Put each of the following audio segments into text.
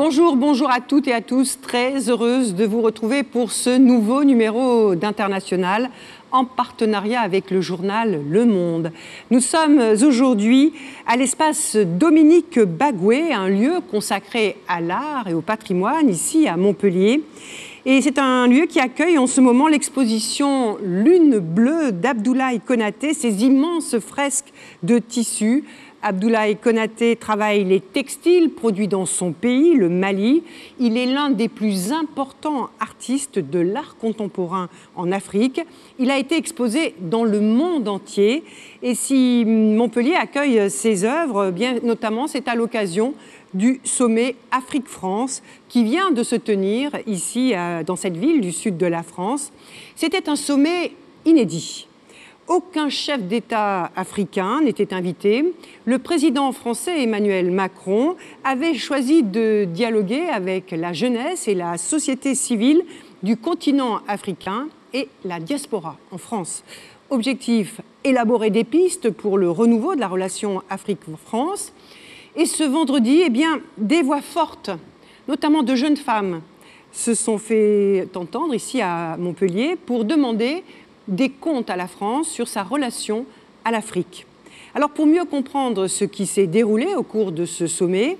Bonjour, bonjour à toutes et à tous. Très heureuse de vous retrouver pour ce nouveau numéro d'International en partenariat avec le journal Le Monde. Nous sommes aujourd'hui à l'espace Dominique Bagoué, un lieu consacré à l'art et au patrimoine ici à Montpellier. Et c'est un lieu qui accueille en ce moment l'exposition Lune bleue d'Abdoulaye Konaté, ces immenses fresques de tissu Abdoulaye Konaté travaille les textiles produits dans son pays, le Mali. Il est l'un des plus importants artistes de l'art contemporain en Afrique. Il a été exposé dans le monde entier. Et si Montpellier accueille ses œuvres, bien notamment, c'est à l'occasion du sommet Afrique-France qui vient de se tenir ici, dans cette ville du sud de la France. C'était un sommet inédit. Aucun chef d'État africain n'était invité. Le président français Emmanuel Macron avait choisi de dialoguer avec la jeunesse et la société civile du continent africain et la diaspora en France. Objectif, élaborer des pistes pour le renouveau de la relation Afrique-France. Et ce vendredi, eh des voix fortes, notamment de jeunes femmes, se sont fait entendre ici à Montpellier pour demander des comptes à la France sur sa relation à l'Afrique. Alors pour mieux comprendre ce qui s'est déroulé au cours de ce sommet,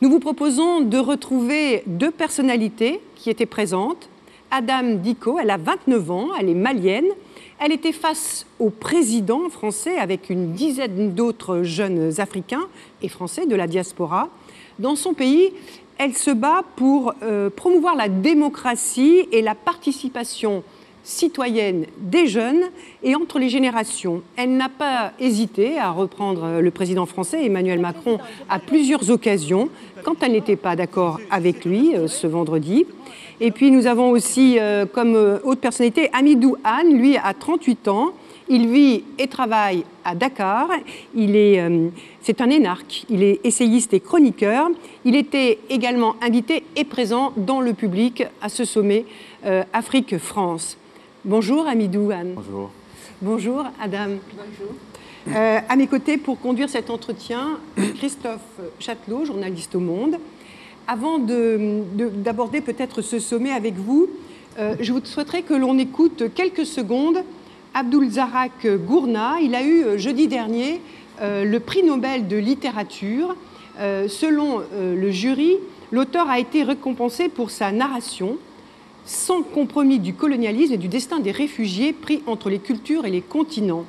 nous vous proposons de retrouver deux personnalités qui étaient présentes. Adam Diko, elle a 29 ans, elle est malienne. Elle était face au président français avec une dizaine d'autres jeunes africains et français de la diaspora. Dans son pays, elle se bat pour euh, promouvoir la démocratie et la participation citoyenne des jeunes et entre les générations. Elle n'a pas hésité à reprendre le président français Emmanuel Macron à plusieurs occasions quand elle n'était pas d'accord avec lui euh, ce vendredi. Et puis nous avons aussi euh, comme euh, haute personnalité Amidou Han, lui a 38 ans. Il vit et travaille à Dakar. Il est, c'est un énarque. Il est essayiste et chroniqueur. Il était également invité et présent dans le public à ce sommet Afrique-France. Bonjour Amidou Anne. Bonjour. Bonjour Adam. Bonjour. Euh, à mes côtés pour conduire cet entretien, Christophe Châtelot, journaliste au Monde. Avant d'aborder peut-être ce sommet avec vous, euh, je vous souhaiterais que l'on écoute quelques secondes Abdul Zarak Gourna. Il a eu euh, jeudi dernier le prix Nobel de littérature. selon le jury, l'auteur a été récompensé pour sa narration sans compromis du colonialisme et du destin des réfugiés pris entre les cultures et les continents.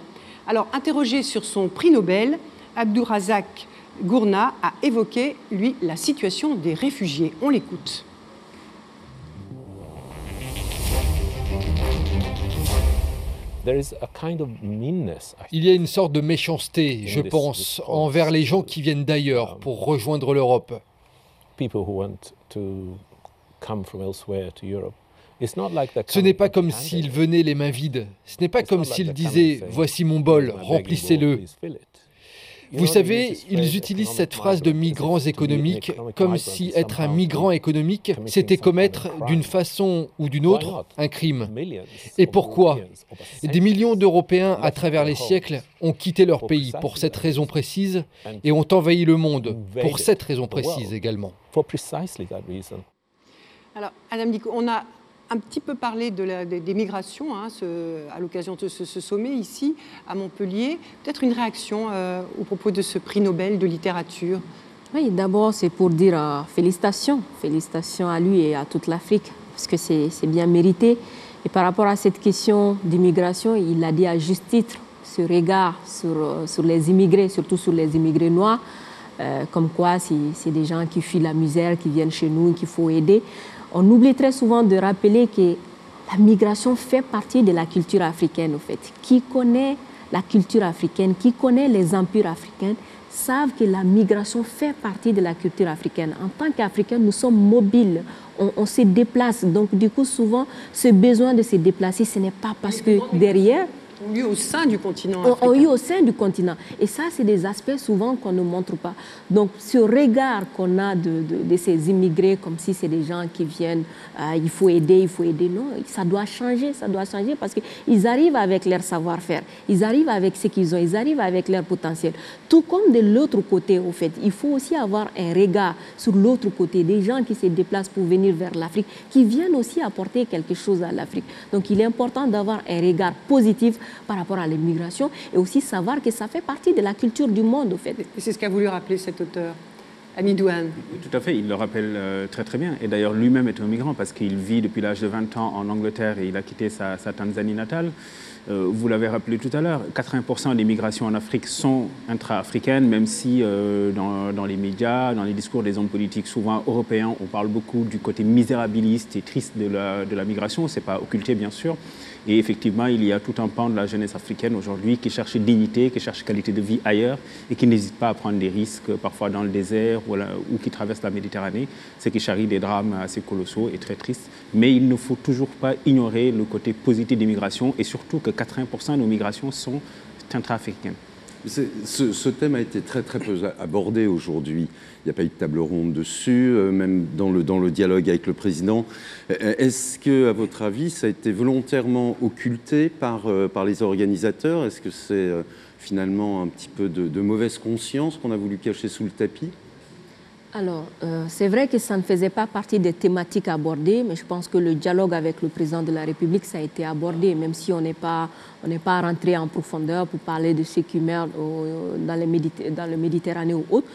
Alors, interrogé sur son prix Nobel, Abdourazak Gourna a évoqué, lui, la situation des réfugiés. On l'écoute. Il y a une sorte de méchanceté, je pense, envers les gens qui viennent d'ailleurs pour rejoindre l'Europe. Ce n'est pas comme s'ils venaient les mains vides. Ce n'est pas comme s'ils disaient Voici mon bol, remplissez-le. Vous savez, ils utilisent cette phrase de migrants économiques comme si être un migrant économique, c'était commettre d'une façon ou d'une autre un crime. Et pourquoi Des millions d'Européens à travers les siècles ont quitté leur pays pour cette raison précise et ont envahi le monde pour cette raison précise également. Alors, Adam Dico, on a un petit peu parlé de des, migrations hein, à l'occasion de ce, sommet ici à Montpellier. Peut-être une réaction euh, au propos de ce prix Nobel de littérature? Oui, d'abord c'est pour dire euh, félicitations, félicitations à lui et à toute l'Afrique, parce que c'est bien mérité. Et par rapport à cette question d'immigration, il a dit à juste titre ce regard sur, euh, sur les immigrés, surtout sur les immigrés noirs, comme quoi c'est des gens qui fuient la misère, qui viennent chez nous qu'il faut aider. On oublie très souvent de rappeler que la migration fait partie de la culture africaine, au fait. Qui connaît la culture africaine, qui connaît les empires africains, savent que la migration fait partie de la culture africaine. En tant qu'Africains, nous sommes mobiles, on, se déplace. Donc, du coup, souvent, ce besoin de se déplacer, ce n'est pas parce que derrière, ont eu au sein du continent africain. Ont eu au sein du continent. Et ça, c'est des aspects souvent qu'on ne montre pas. Donc, ce regard qu'on a de, de, ces immigrés, comme si c'est des gens qui viennent, euh, il faut aider, il faut aider, non, ça doit changer, ça doit changer parce qu'ils arrivent avec leur savoir-faire, ils arrivent avec ce qu'ils ont, ils arrivent avec leur potentiel. Tout comme de l'autre côté, au fait, il faut aussi avoir un regard sur l'autre côté, des gens qui se déplacent pour venir vers l'Afrique, qui viennent aussi apporter quelque chose à l'Afrique. Donc, il est important d'avoir un regard positif par rapport à l'immigration et aussi savoir que ça fait partie de la culture du monde, au fait. C'est ce qu'a voulu rappeler cet auteur. Amidouane. Tout à fait, il le rappelle euh, très très bien. Et d'ailleurs, lui-même est un migrant parce qu'il vit depuis l'âge de 20 ans en Angleterre et il a quitté sa, Tanzanie natale. Euh, vous l'avez rappelé tout à l'heure, 80% des migrations en Afrique sont intra-africaines, même si euh, dans, dans, les médias, dans les discours des hommes politiques, souvent européens, on parle beaucoup du côté misérabiliste et triste de la, de la migration. Ce n'est pas occulté, bien sûr. Et effectivement, il y a tout un pan de la jeunesse africaine aujourd'hui qui cherche dignité, qui cherche qualité de vie ailleurs et qui n'hésite pas à prendre des risques, parfois dans le désert ou, ou qui traverse la Méditerranée, ce qui charrie des drames assez colossaux et très tristes. Mais il ne faut toujours pas ignorer le côté positif des migrations et surtout que 80% de nos migrations sont intra-africaines. Ce, thème a été très très peu abordé aujourd'hui. Il n'y a pas eu de table ronde dessus, euh, même dans le, dans le dialogue avec le président. Euh, est-ce que, à votre avis, ça a été volontairement occulté par, euh, par les organisateurs? Est-ce que c'est finalement un petit peu de mauvaise conscience qu'on a voulu cacher sous le tapis? Alors, euh, c'est vrai que ça ne faisait pas partie des thématiques abordées, mais je pense que le dialogue avec le président de la République, ça a été abordé, même si on n'est pas, rentré en profondeur pour parler de ceux qui meurent dans, les dans le Méditerranée ou autre.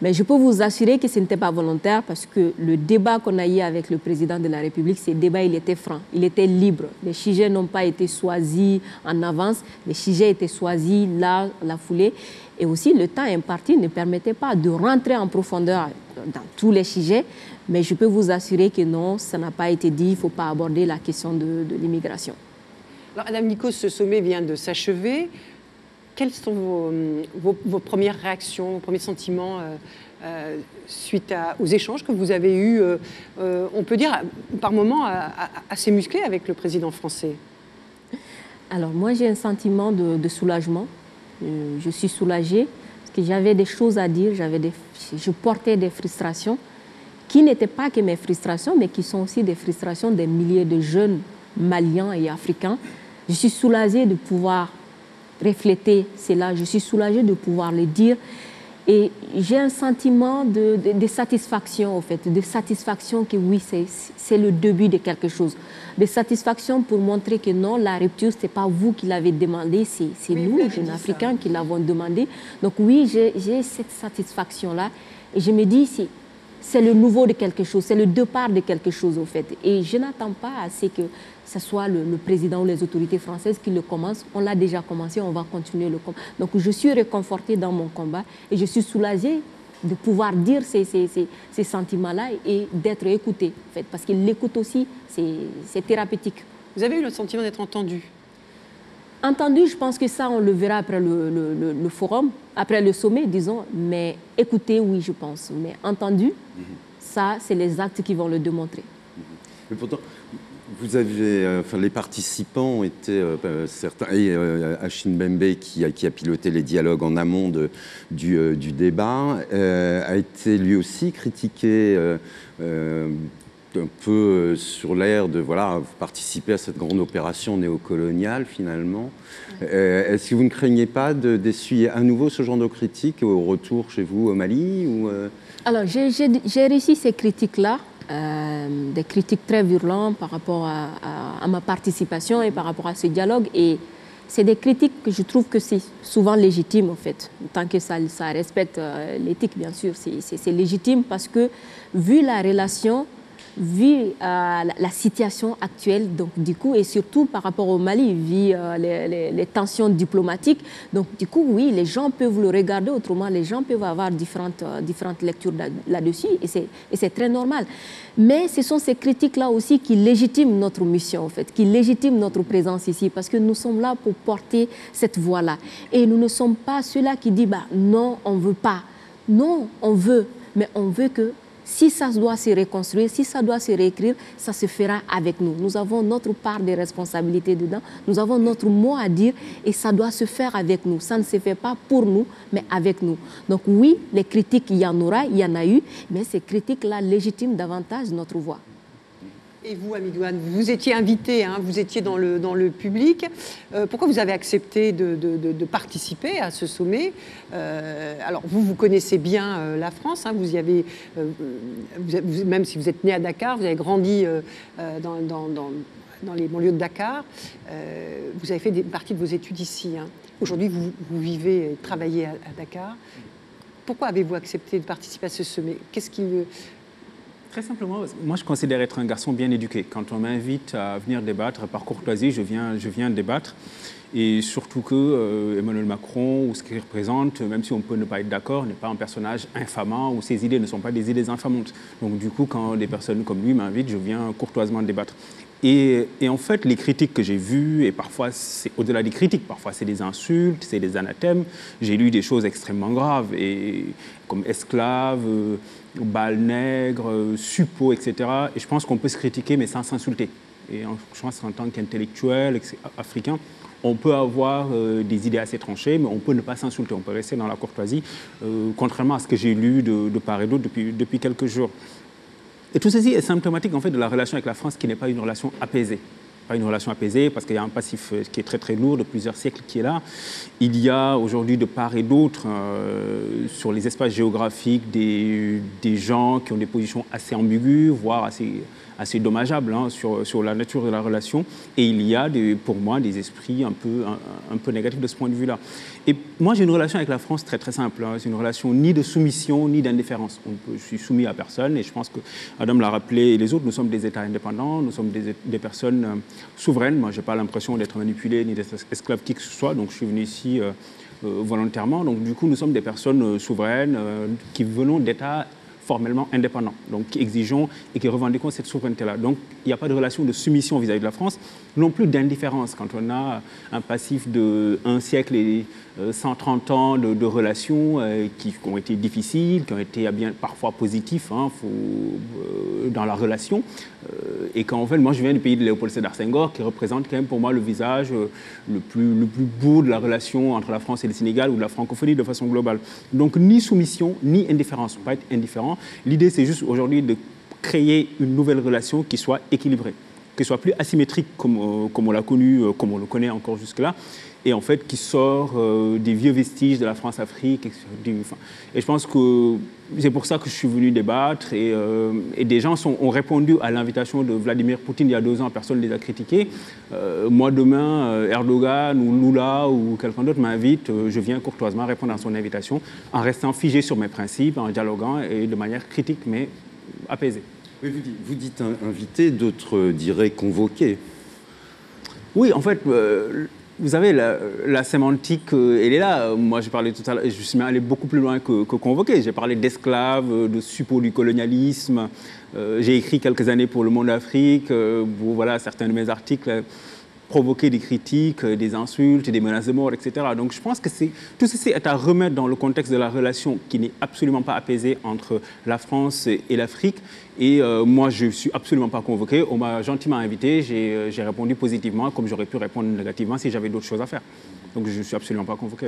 Mais je peux vous assurer que ce n'était pas volontaire parce que le débat qu'on a eu avec le président de la République, ce débat, il était franc, il était libre. Les sujets n'ont pas été choisis en avance, les sujets étaient choisis là, la foulée. Et aussi, le temps imparti ne permettait pas de rentrer en profondeur dans tous les sujets, mais je peux vous assurer que non, ça n'a pas été dit, il ne faut pas aborder la question de, l'immigration. Alors, Madame Nikos, ce sommet vient de s'achever. Quelles sont vos, premières réactions, vos premiers sentiments euh, euh, suite aux échanges que vous avez eus, euh, on peut dire par moments assez musclés avec le président français? Alors moi j'ai un sentiment de soulagement je suis soulagée parce que j'avais des choses à dire, des, je portais des frustrations qui n'étaient pas que mes frustrations, mais qui sont aussi des frustrations des milliers de jeunes maliens et africains. Je suis soulagée de pouvoir refléter cela, je suis soulagée de pouvoir le dire et j'ai un sentiment de, satisfaction, en fait, de satisfaction que oui, c'est le début de quelque chose. De satisfaction pour montrer que non, la rupture, ce n'est pas vous qui l'avez demandé, c'est nous, les jeunes Africains, qui l'avons demandé. Donc oui, j'ai cette satisfaction-là. Et je me dis, c'est le nouveau de quelque chose, c'est le départ de quelque chose, au fait. Et je n'attends pas assez que ce soit le, président ou les autorités françaises qui le commencent. On l'a déjà commencé, on va continuer le combat. Donc je suis réconfortée dans mon combat et je suis soulagée de pouvoir dire ces, ces, ces, sentiments-là et d'être écoutée, en fait, parce qu'il l'écoute aussi, c'est thérapeutique. Vous avez eu le sentiment d'être entendu? Entendu, je pense que ça, on le verra après le, le, forum, après le sommet, disons, mais écouter, oui, je pense. Mais entendu, mhm. ça, c'est les actes qui vont le démontrer. Mais pourtant, vous avez, euh, enfin, les participants été euh, bah, certains, et euh, Bembe qui a, piloté les dialogues en amont euh, du, débat, a été lui aussi critiqué un peu sur l'air de voilà, participer à cette grande opération néocoloniale finalement. Est-ce que vous ne craignez pas d'essuyer à nouveau ce genre de critiques au retour chez vous au Mali ou, Alors j'ai réussi ces critiques-là euh, des critiques très virulentes par rapport à, ma participation et par rapport à ce dialogue. Et c'est des critiques que je trouve que c'est souvent légitime, en fait, tant que ça, ça respecte euh, l'éthique, bien sûr. C'est légitime parce que, vu la relation vu euh, la, situation actuelle, donc du coup, et surtout par rapport au Mali, vu euh, les, tensions diplomatiques, donc du coup, oui, les gens peuvent le regarder autrement, les gens peuvent avoir différentes, euh, différentes lectures là-dessus, et c'est très normal. Mais ce sont ces critiques-là aussi qui légitiment notre mission, en fait, qui légitiment notre présence ici, parce que nous sommes là pour porter cette voix-là. Et nous ne sommes pas ceux-là qui disent, bah, non, on ne veut pas. Non, on veut, mais on veut que Si ça doit se reconstruire, si ça doit se réécrire, ça se fera avec nous. Nous avons notre part de responsabilité dedans, nous avons notre mot à dire et ça doit se faire avec nous. Ça ne se fait pas pour nous, mais avec nous. Donc oui, les critiques, il y en aura, il y en a eu, mais ces critiques-là légitiment davantage notre voix. Et vous, Amidouane, vous étiez invité, hein, vous étiez dans le, dans le public. Euh, pourquoi vous avez accepté de, de, participer à ce sommet euh, Alors, vous, vous connaissez bien euh, la France, hein, vous y avez, même si vous êtes né à Dakar, vous avez grandi dans, dans, dans, les banlieues de Dakar, vous avez fait des, partie de vos études ici. Hein. Aujourd'hui, vous, vous, vivez et travaillez à, à Dakar. Pourquoi avez-vous accepté de participer à ce sommet? Qu'est-ce qui Très simplement, moi je considère être un garçon bien éduqué. Quand on m'invite à venir débattre, par courtoisie, je viens, je viens débattre. Et surtout que euh, Emmanuel Macron, ou ce qu'il représente, même si on peut ne pas être d'accord, n'est pas un personnage infamant, ou ses idées ne sont pas des idées infamantes. Donc du coup, quand des personnes comme lui m'invitent, je viens courtoisement débattre. Et, en fait, les critiques que j'ai vues, et parfois c'est au-delà des critiques, parfois c'est des insultes, c'est des anathèmes, j'ai lu des choses extrêmement graves, et, comme esclaves, balles nègres, euh, suppos, etc. Et je pense qu'on peut se critiquer, mais sans s'insulter. Et je pense qu'en tant qu'intellectuel africain, on peut avoir euh, des idées assez tranchées, mais on peut ne pas s'insulter, on peut rester dans la courtoisie, euh, contrairement à ce que j'ai lu de, part et d'autre depuis, depuis quelques jours. Et tout ceci est symptomatique en fait de la relation avec la France qui n'est pas une relation apaisée pas une relation apaisée parce qu'il y a un passif euh, qui est très très lourd de plusieurs siècles qui est là. Il y a aujourd'hui de part et d'autre euh, sur les espaces géographiques des, des, gens qui ont des positions assez ambiguës, voire assez assez dommageable hein, sur, sur, la nature de la relation. Et il y a, pour moi, des esprits un peu, un, peu négatifs de ce point de vue-là. Et moi, j'ai une relation avec la France très très simple. Hein. C'est une relation ni de soumission ni d'indifférence. Je suis soumis à personne et je pense que Adam l'a rappelé et les autres, nous sommes des États indépendants, nous sommes des, personnes euh, souveraines. Moi, je n'ai pas l'impression d'être manipulé ni d'être esclave qui que ce soit. Donc, je suis venu ici euh, euh, volontairement. Donc, du coup, nous sommes des personnes souveraines qui venons d'États formellement indépendants, donc qui exigeons et qui revendiquons cette souveraineté-là. Donc il n'y a pas de relation de soumission vis-à-vis de la France, non plus d'indifférence quand on a un passif de un siècle et 130 euh, ans de, relations euh, qui, ont été difficiles, qui ont été parfois positifs hein, euh, dans la relation. et qu'en fait, moi je viens du pays de Léopold Sédar Senghor qui représente quand même pour moi le visage le, plus, le plus beau de la relation entre la France et le Sénégal ou de la francophonie de façon globale. Donc ni soumission, ni indifférence, pas être indifférent. L'idée c'est juste aujourd'hui de créer une nouvelle relation qui soit équilibrée qui soit plus asymétrique comme, comme on l'a connu, comme on le connaît encore jusque-là, et en fait qui sort euh, des vieux vestiges de la France-Afrique. Et, je pense que c'est pour ça que je suis venu débattre et, euh, des gens ont répondu à l'invitation de Vladimir Poutine il y a deux ans, personne ne les a critiqués. Euh, moi demain, Erdogan ou Lula ou quelqu'un d'autre m'invite, je viens courtoisement répondre à son invitation en restant figé sur mes principes, en dialoguant et de manière critique mais apaisée. Vous, dites, invité, d'autres diraient convoqué. Oui, en fait, vous savez, la, sémantique, euh, elle est là. Moi, j'ai parlé tout à l'heure, je suis allé beaucoup plus loin que, convoqué. J'ai parlé d'esclaves, de suppôts du colonialisme. Euh, j'ai écrit quelques années pour Le Monde Afrique. Euh, voilà, certains de mes articles provoquer des critiques, euh, des insultes, des menaces de mort, etc. Donc je pense que tout ceci est à remettre dans le contexte de la relation qui n'est absolument pas apaisée entre la France et l'Afrique. Et euh, moi, je ne suis absolument pas convoqué. On m'a gentiment invité, euh, j'ai répondu positivement, comme j'aurais pu répondre négativement si j'avais d'autres choses à faire. Donc je ne suis absolument pas convoqué.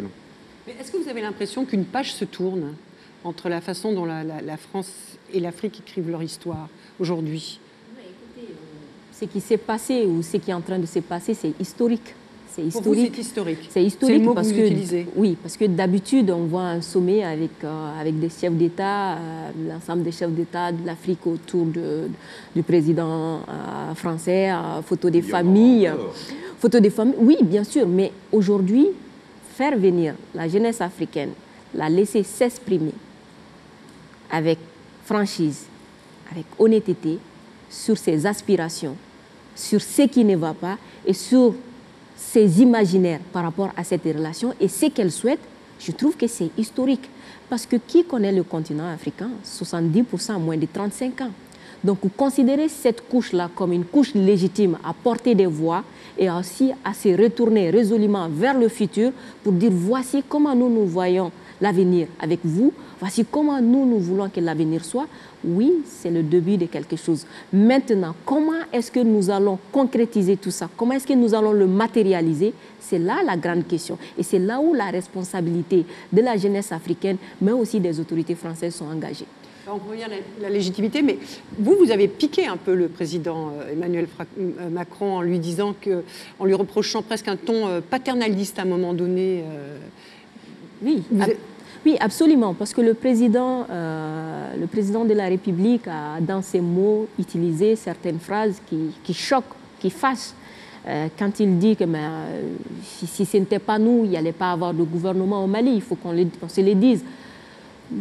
Est-ce que vous avez l'impression qu'une page se tourne entre la façon dont la France et l'Afrique écrivent leur histoire aujourd'hui? Ce qui s'est passé ou ce qui est en train de se passer, c'est historique. C'est historique. C'est historique. C'est historique parce que, oui, parce que d'habitude on voit un sommet avec euh, avec des chefs d'État, euh, l'ensemble des chefs d'État de l'Afrique autour de, du président euh, français, photo des familles, photo des familles. Oui, bien sûr, mais aujourd'hui, faire venir la jeunesse africaine, la laisser s'exprimer avec franchise, avec honnêteté sur ses aspirations, sur ce qui ne va pas et sur ses imaginaires par rapport à cette relation et ce qu'elle souhaite, je trouve que c'est historique. Parce que qui connaît le continent africain 70% moins de 35 ans. Donc considérer cette couche-là comme une couche légitime à porter des voix et aussi à se retourner résolument vers le futur pour dire voici comment nous nous voyons l'avenir avec vous. Voici comment nous, nous voulons que l'avenir soit. Oui, c'est le début de quelque chose. Maintenant, comment est-ce que nous allons concrétiser tout ça? Comment est-ce que nous allons le matérialiser? C'est là la grande question. Et c'est là où la responsabilité de la jeunesse africaine, mais aussi des autorités françaises sont engagées. On revient à la légitimité, mais vous, vous avez piqué un peu le président euh, Emmanuel euh, Macron en lui disant que, en lui reprochant presque un ton euh, paternaliste à un moment donné. Oui, oui, absolument, parce que le président, le président de la République a, dans ses mots, utilisé certaines phrases qui, choquent, qui fâchent. quand il dit que si, ce n'était pas nous, il n'y allait pas avoir de gouvernement au Mali, il faut qu'on se le dise.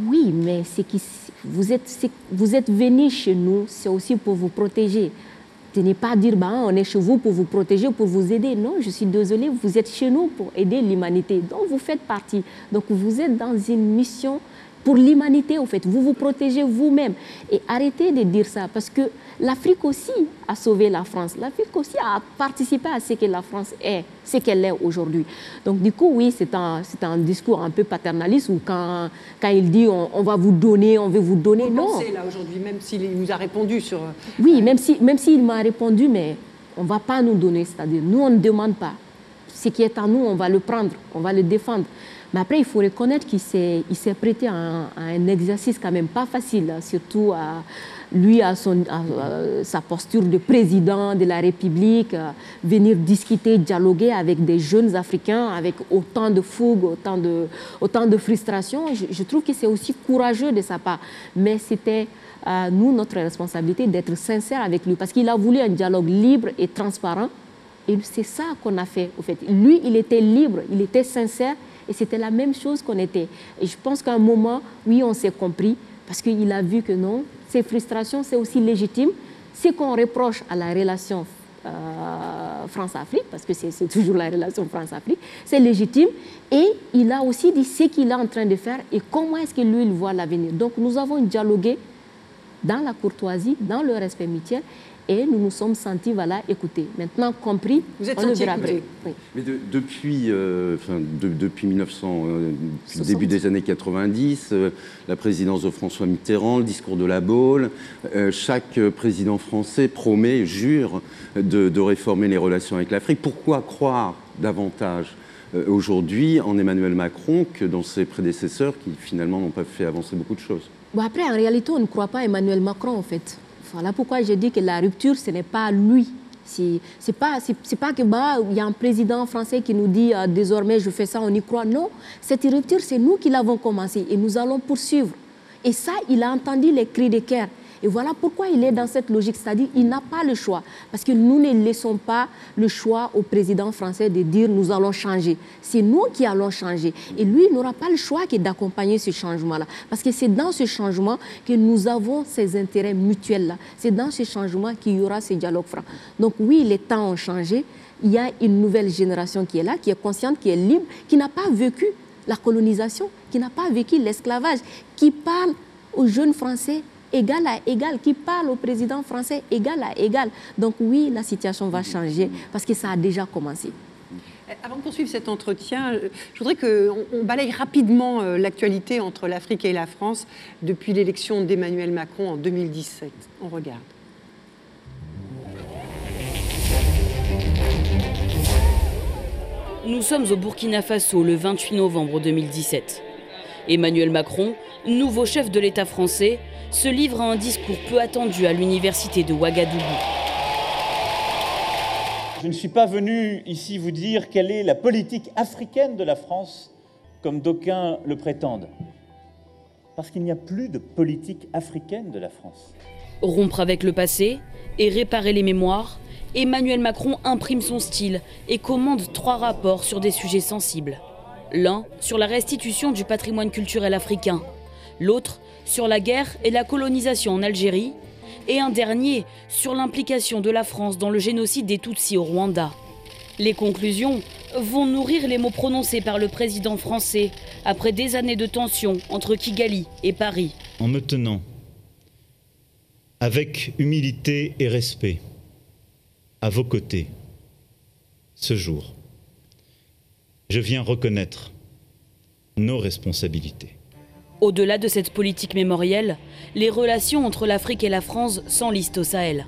Oui, mais c'est vous êtes, vous êtes venus chez nous, c'est aussi pour vous protéger. Ce n'est pas dire, bah, on est chez vous pour vous protéger, pour vous aider. Non, je suis désolée, vous êtes chez nous pour aider l'humanité. Donc, vous faites partie. Donc, vous êtes dans une mission pour l'humanité, en fait. Vous vous protégez vous-même. Et arrêtez de dire ça, parce que l'Afrique aussi a sauvé la France. L'Afrique aussi a participé à ce que la France est, ce qu'elle est aujourd'hui. Donc du coup, oui, c'est un, un discours un peu paternaliste où quand, quand il dit on, va vous donner, on veut vous donner, vous non. Pensez, là aujourd'hui, même s'il nous a répondu sur... Euh, oui, même s'il même s'il m'a répondu, mais on ne va pas nous donner, c'est-à-dire nous, on ne demande pas. Ce qui est à nous, on va le prendre, on va le défendre. Mais après, il faut reconnaître qu'il s'est prêté à un, à un, exercice quand même pas facile, hein, surtout à, lui à, son, sa posture de président de la République, euh, venir discuter, dialoguer avec des jeunes Africains avec autant de fougue, autant de, autant de frustration. Je, trouve que c'est aussi courageux de sa part. Mais c'était à euh, nous, notre responsabilité, d'être sincère avec lui, parce qu'il a voulu un dialogue libre et transparent. Et c'est ça qu'on a fait, au fait. Lui, il était libre, il était sincère, et c'était la même chose qu'on était. Et je pense qu'à un moment, oui, on s'est compris, parce qu'il a vu que non, ces frustrations, c'est aussi légitime. Ce qu'on reproche à la relation euh, France-Afrique, parce que c'est toujours la relation France-Afrique, c'est légitime. Et il a aussi dit ce qu'il est en train de faire et comment est-ce que lui, il voit l'avenir. Donc nous avons dialogué dans la courtoisie, dans le respect mutuel, et nous nous sommes sentis voilà, écoutés. Maintenant compris, Vous êtes on le verra après. Mais depuis, euh, depuis 1900, euh, début des années 90, euh, la présidence de François Mitterrand, le discours de la Baule, chaque président français promet, jure de, de réformer les relations avec l'Afrique. Pourquoi croire davantage aujourd'hui en Emmanuel Macron que dans ses prédécesseurs qui finalement n'ont pas fait avancer beaucoup de choses? Bon, Après, en réalité, on ne croit pas Emmanuel Macron en fait. Voilà pourquoi je dis que la rupture, ce n'est pas lui. C'est pas, pas que bah, y a un président français qui nous dit euh, désormais je fais ça, on y croit. Non, cette rupture, c'est nous qui l'avons commencé et nous allons poursuivre. Et ça, il a entendu les cris de guerre. Et voilà pourquoi il est dans cette logique, c'est-à-dire il n'a pas le choix. Parce que nous ne laissons pas le choix au président français de dire nous allons changer. C'est nous qui allons changer. Et lui n'aura pas le choix que d'accompagner ce changement-là. Parce que c'est dans ce changement que nous avons ces intérêts mutuels-là. C'est dans ce changement qu'il y aura ce dialogue franc. Donc oui, les temps ont changé. Il y a une nouvelle génération qui est là, qui est consciente, qui est libre, qui n'a pas vécu la colonisation, qui n'a pas vécu l'esclavage, qui parle aux jeunes Français égal à égal, qui parle au président français égal à égal. Donc oui, la situation va changer parce que ça a déjà commencé. Avant de poursuivre cet entretien, je voudrais qu'on balaye rapidement euh, l'actualité entre l'Afrique et la France depuis l'élection d'Emmanuel Macron en 2017. On regarde. Nous sommes au Burkina Faso le 28 novembre 2017. Emmanuel Macron, nouveau chef de l'État français, se livre à un discours peu attendu à l'université de Ouagadougou. Je ne suis pas venu ici vous dire quelle est la politique africaine de la France, comme d'aucuns le prétendent. Parce qu'il n'y a plus de politique africaine de la France. Rompre avec le passé et réparer les mémoires, Emmanuel Macron imprime son style et commande trois rapports sur des sujets sensibles. L'un sur la restitution du patrimoine culturel africain, l'autre sur la guerre et la colonisation en Algérie, et un dernier sur l'implication de la France dans le génocide des Tutsis au Rwanda. Les conclusions vont nourrir les mots prononcés par le président français après des années de tension entre Kigali et Paris. En me tenant avec humilité et respect à vos côtés ce jour, je viens reconnaître nos responsabilités. Au-delà de cette politique mémorielle, les relations entre l'Afrique et la France s'enlisent au Sahel.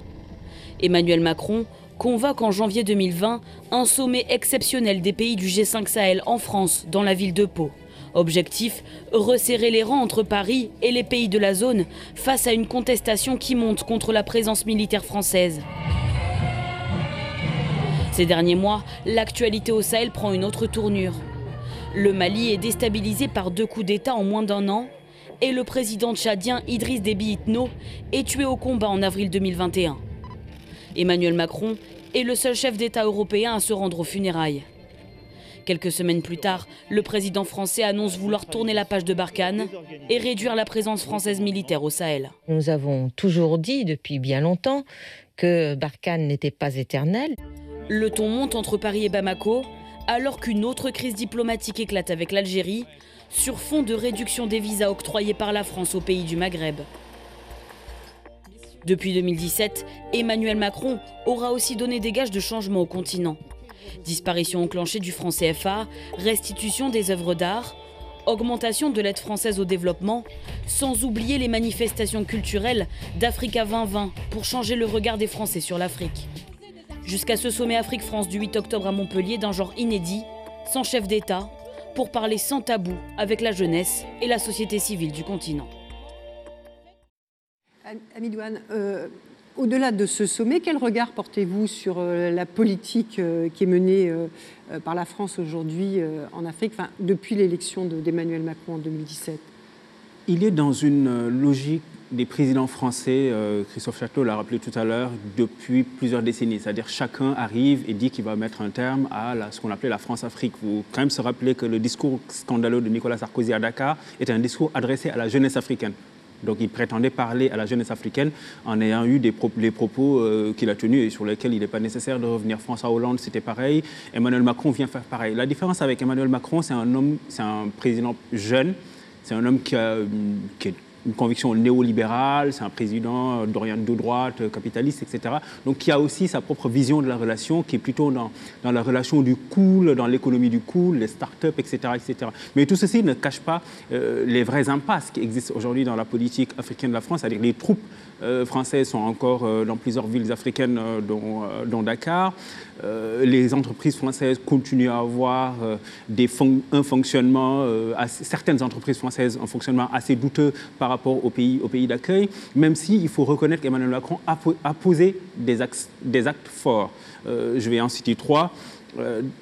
Emmanuel Macron convoque en janvier 2020 un sommet exceptionnel des pays du G5 Sahel en France, dans la ville de Pau. Objectif, resserrer les rangs entre Paris et les pays de la zone face à une contestation qui monte contre la présence militaire française. Ces derniers mois, l'actualité au Sahel prend une autre tournure. Le Mali est déstabilisé par deux coups d'État en moins d'un an et le président tchadien Idriss Déby Itno est tué au combat en avril 2021. Emmanuel Macron est le seul chef d'État européen à se rendre aux funérailles. Quelques semaines plus tard, le président français annonce vouloir tourner la page de Barkhane et réduire la présence française militaire au Sahel. Nous avons toujours dit depuis bien longtemps que Barkhane n'était pas éternel. Le ton monte entre Paris et Bamako, alors qu'une autre crise diplomatique éclate avec l'Algérie, sur fond de réduction des visas octroyés par la France aux pays du Maghreb. Depuis 2017, Emmanuel Macron aura aussi donné des gages de changement au continent. Disparition enclenchée du franc CFA, restitution des œuvres d'art, augmentation de l'aide française au développement, sans oublier les manifestations culturelles d'Africa 2020 pour changer le regard des Français sur l'Afrique. Jusqu'à ce sommet Afrique-France du 8 octobre à Montpellier d'un genre inédit, sans chef d'État, pour parler sans tabou avec la jeunesse et la société civile du continent. Amidouane, euh, au-delà de ce sommet, quel regard portez-vous sur euh, la politique euh, qui est menée par la France aujourd'hui en Afrique, depuis l'élection d'Emmanuel Macron en 2017 Il est dans une logique des présidents français, Christophe Château l'a rappelé tout à l'heure, depuis plusieurs décennies. C'est-à-dire chacun arrive et dit qu'il va mettre un terme à ce qu'on appelait la France-Afrique. Faut quand même se rappeler que le discours scandaleux de Nicolas Sarkozy à Dakar était un discours adressé à la jeunesse africaine. Donc il prétendait parler à la jeunesse africaine en ayant eu les propos euh, qu'il a tenus et sur lesquels il n'est pas nécessaire de revenir. François Hollande, c'était pareil. Emmanuel Macron vient faire pareil. La différence avec Emmanuel Macron, c'est un homme, c'est un président jeune, c'est un homme qui, qui est une conviction néolibérale, c'est un président d'Orient de droite, capitaliste, etc. Donc qui a aussi sa propre vision de la relation, qui est plutôt dans, dans la relation du cool, dans l'économie du cool, les start-up, etc., etc. Mais tout ceci ne cache pas euh, les vraies impasses qui existent aujourd'hui dans la politique africaine de la France, c'est-à-dire les troupes euh, françaises sont encore euh, dans plusieurs villes africaines, dont, dont, Dakar. Les entreprises françaises continuent à avoir des un fonctionnement, certaines entreprises françaises, un fonctionnement assez douteux par rapport au pays, pays d'accueil, même s'il il faut reconnaître qu'Emmanuel Macron a, posé des des actes forts. je vais en citer trois.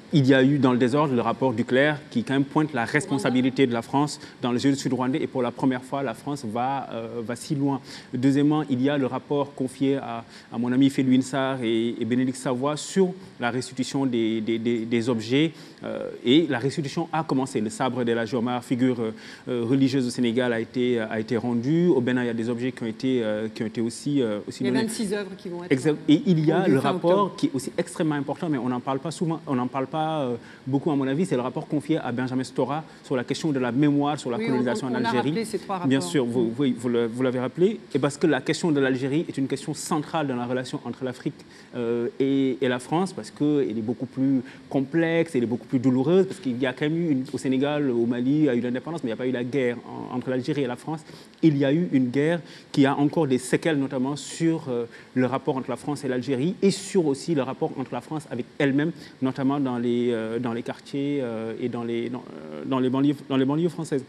Euh, il y a eu dans le désordre le rapport du clerc qui quand même pointe la responsabilité de la France dans le génocide rwandais et pour la première fois la France va, euh, va si loin. Deuxièmement, il y a le rapport confié à, mon ami Féluine Sarr et, Bénédicte Savoie sur la restitution des, des, objets euh, et la restitution a commencé. Le sabre de la Jomar, figure religieuse au Sénégal, a été, a été rendu. Au Bénin, il y a des objets qui ont été, qui ont été aussi, aussi Il y a 26 œuvres qui vont être. Et il y a le rapport qui est aussi extrêmement important, mais on n'en parle pas souvent on n'en parle pas euh, beaucoup à mon avis, c'est le rapport confié à Benjamin Stora sur la question de la mémoire sur la colonisation en Algérie. ces trois Bien sûr, vous, vous, l'avez rappelé, et parce que la question de l'Algérie est une question centrale dans la relation entre l'Afrique euh, et, la France, parce qu'elle est beaucoup plus complexe, elle est beaucoup plus douloureuse, parce qu'il y a quand même eu au Sénégal, au Mali, il y a eu l'indépendance, mais il n'y a pas eu la guerre entre l'Algérie et la France. Il y a eu une guerre qui a encore des séquelles, notamment sur euh, le rapport entre la France et l'Algérie, et sur aussi le rapport entre la France avec elle-même, notamment notamment dans les, euh, dans les quartiers euh, et dans les, dans, euh, dans, les banlieues, dans les banlieues françaises.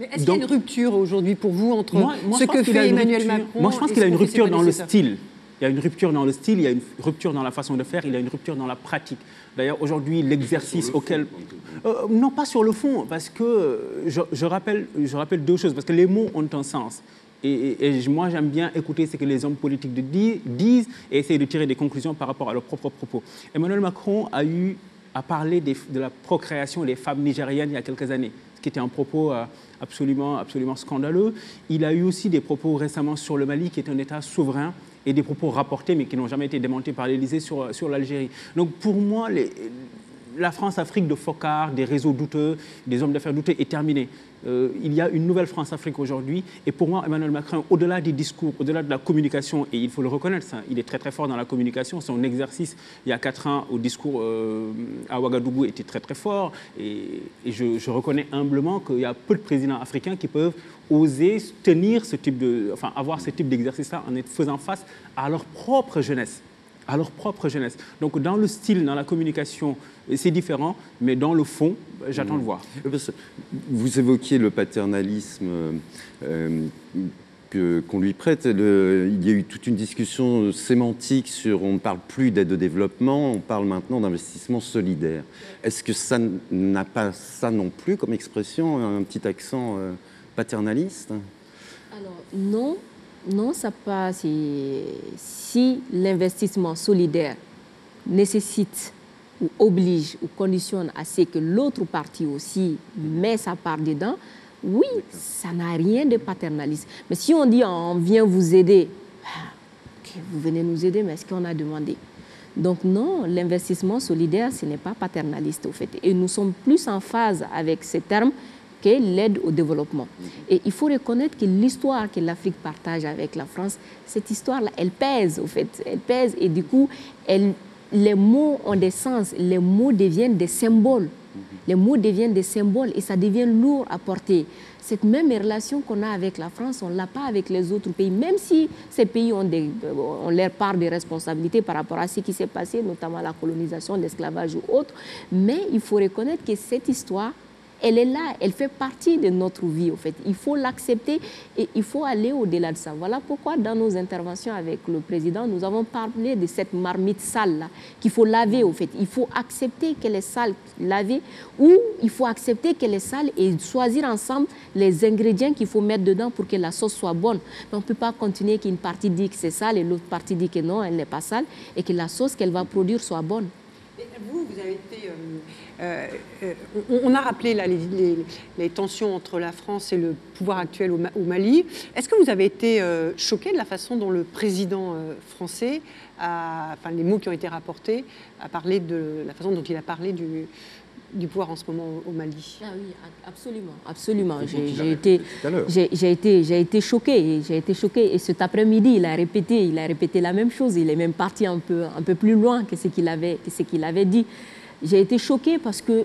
Est-ce qu'il y a une rupture aujourd'hui pour vous entre ce que fait Emmanuel Macron Moi, je pense qu'il a une rupture dans le style. Il y a une rupture dans le style, il y a une rupture dans la façon de faire, il y a une rupture dans la pratique. D'ailleurs, aujourd'hui, l'exercice auquel... non, pas sur le fond, parce que je, je, rappelle, je rappelle deux choses, parce que les mots ont un sens. Et, moi, j'aime bien écouter ce que les hommes politiques disent et essayer de tirer des conclusions par rapport à leurs propres propos. Emmanuel Macron a eu à parler de la procréation des femmes nigériennes il y a quelques années, ce qui était un propos euh, absolument, absolument scandaleux. Il a eu aussi des propos récemment sur le Mali, qui est un État souverain, et des propos rapportés, mais qui n'ont jamais été démentis par l'Élysée sur, sur l'Algérie. Donc pour moi, les, la France-Afrique de Focard, des réseaux douteux, des hommes d'affaires douteux est terminée. Euh, il y a une nouvelle France-Afrique aujourd'hui. Et pour moi, Emmanuel Macron, au-delà des discours, au-delà de la communication, et il faut le reconnaître, ça, il est très très fort dans la communication. Son exercice, il y a quatre ans, au discours euh, à Ouagadougou, était très très fort. Et, je, reconnais humblement qu'il y a peu de présidents africains qui peuvent oser tenir ce type de, enfin, avoir ce type d'exercice-là en faisant face à leur propre jeunesse à leur propre jeunesse. Donc dans le style, dans la communication, c'est différent, mais dans le fond, j'attends de mmh. voir. Vous évoquiez le paternalisme euh, qu'on lui prête. il y a eu toute une discussion sémantique sur on ne parle plus d'aide au développement, on parle maintenant d'investissement solidaire. Est-ce que ça n'a pas ça non plus comme expression, un petit accent euh, paternaliste? Alors non, non, ça passe. Si l'investissement solidaire nécessite ou oblige ou conditionne à ce que l'autre partie aussi met sa part dedans, oui, ça n'a rien de paternaliste. Mais si on dit on vient vous aider, ah, vous venez nous aider, mais est-ce qu'on a demandé? Donc non, l'investissement solidaire, ce n'est pas paternaliste au fait. Et nous sommes plus en phase avec ces termes qu'est l'aide au développement. Et il faut reconnaître que l'histoire que l'Afrique partage avec la France, cette histoire-là, elle pèse, au fait. Elle pèse et du coup, les mots ont des sens, les mots deviennent des symboles. Les mots deviennent des symboles et ça devient lourd à porter. Cette même relation qu'on a avec la France, on ne l'a pas avec les autres pays, même si ces pays ont, des, ont leur part de responsabilités par rapport à ce qui s'est passé, notamment la colonisation, l'esclavage ou autre. Mais il faut reconnaître que cette histoire, elle est là, elle fait partie de notre vie, au fait. Il faut l'accepter et il faut aller au-delà de ça. Voilà pourquoi, dans nos interventions avec le président, nous avons parlé de cette marmite sale-là, qu'il faut laver, au fait. Il faut accepter qu'elle est sale, laver, ou il faut accepter qu'elle est sale et choisir ensemble les ingrédients qu'il faut mettre dedans pour que la sauce soit bonne. on ne peut pas continuer qu'une partie dit que c'est sale et l'autre partie dit que non, elle n'est pas sale, et que la sauce qu'elle va produire soit bonne. vous, vous avez été... Euh, euh, euh, on, a rappelé les, tensions entre la France et le pouvoir actuel au, Mali. Est-ce que vous avez été euh, choqué de la façon dont le président français, a, enfin les mots qui ont été rapportés, a parlé de la façon dont il a parlé du, du pouvoir en ce moment au Mali? Ah oui, absolument, absolument. J'ai été, j'ai été, j'ai été choqué, j'ai été choqué. Et cet après-midi, il a répété, il a répété la même chose. Il est même parti un peu, un peu plus loin que ce qu'il avait, que ce qu'il avait dit j'ai été choquée parce que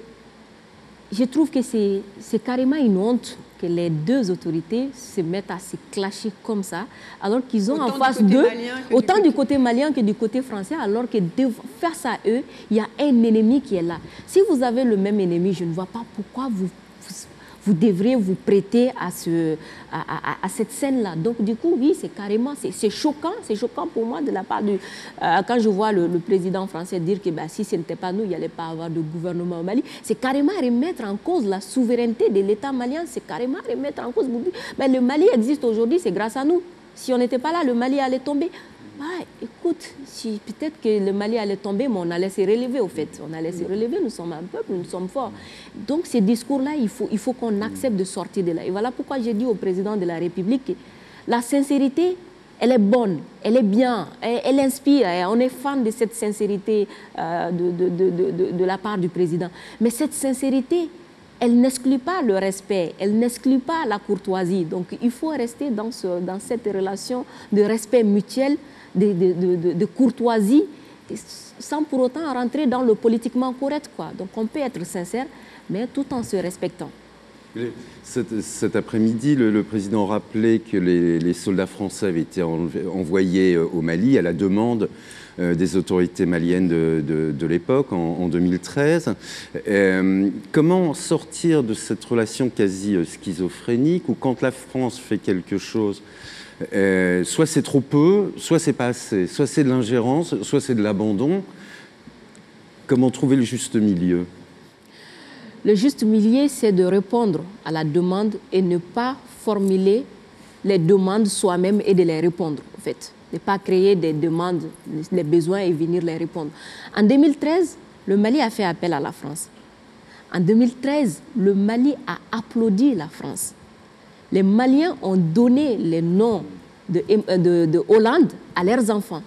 je trouve que c'est carrément une honte que les deux autorités se mettent à se clasher comme ça, alors qu'ils ont en face d'eux, autant du côté malien que du côté français, alors que face à eux, il y a un ennemi qui est là. Si vous avez le même ennemi, je ne vois pas pourquoi vous vous devrez vous prêter à, ce, à, cette scène-là. Donc, du coup, oui, c'est carrément, c'est choquant, c'est choquant pour moi de la part du... Euh, quand je vois le, président français dire que bah, si ce n'était pas nous, il n'y allait pas avoir de gouvernement au Mali, c'est carrément remettre en cause la souveraineté de l'État malien, c'est carrément remettre en cause... Ben, le Mali existe aujourd'hui, c'est grâce à nous. Si on n'était pas là, le Mali allait tomber. Bah, écoute, si, peut-être que le Mali allait tomber, mais on allait se relever au fait. On allait se relever, nous sommes un peuple, nous sommes forts. Donc ces discours-là, il faut, il faut qu'on accepte de sortir de là. Et voilà pourquoi j'ai dit au président de la République que la sincérité, elle est bonne, elle est bien, elle, inspire. on est fan de cette sincérité euh, de, de, de, de, la part du président. Mais cette sincérité, elle n'exclut pas le respect, elle n'exclut pas la courtoisie. Donc il faut rester dans, ce, dans cette relation de respect mutuel de, courtoisie sans pour autant rentrer dans le politiquement correct. Quoi. Donc on peut être sincère, mais tout en se respectant. Cet, après-midi, le, président rappelait que les, soldats français avaient été envoyés euh, au Mali à la demande euh, des autorités maliennes de, l'époque, en, 2013. Euh, comment sortir de cette relation quasi schizophrénique où quand la France fait quelque chose, euh, soit c'est trop peu, soit c'est pas assez, soit c'est de l'ingérence, soit c'est de l'abandon. Comment trouver le juste milieu? Le juste milieu, c'est de répondre à la demande et ne pas formuler les demandes soi-même et de les répondre, en fait. Ne pas créer des demandes, les besoins et venir les répondre. En 2013, le Mali a fait appel à la France. En 2013, le Mali a applaudi la France les Maliens ont donné les noms de, de, Hollande à leurs enfants.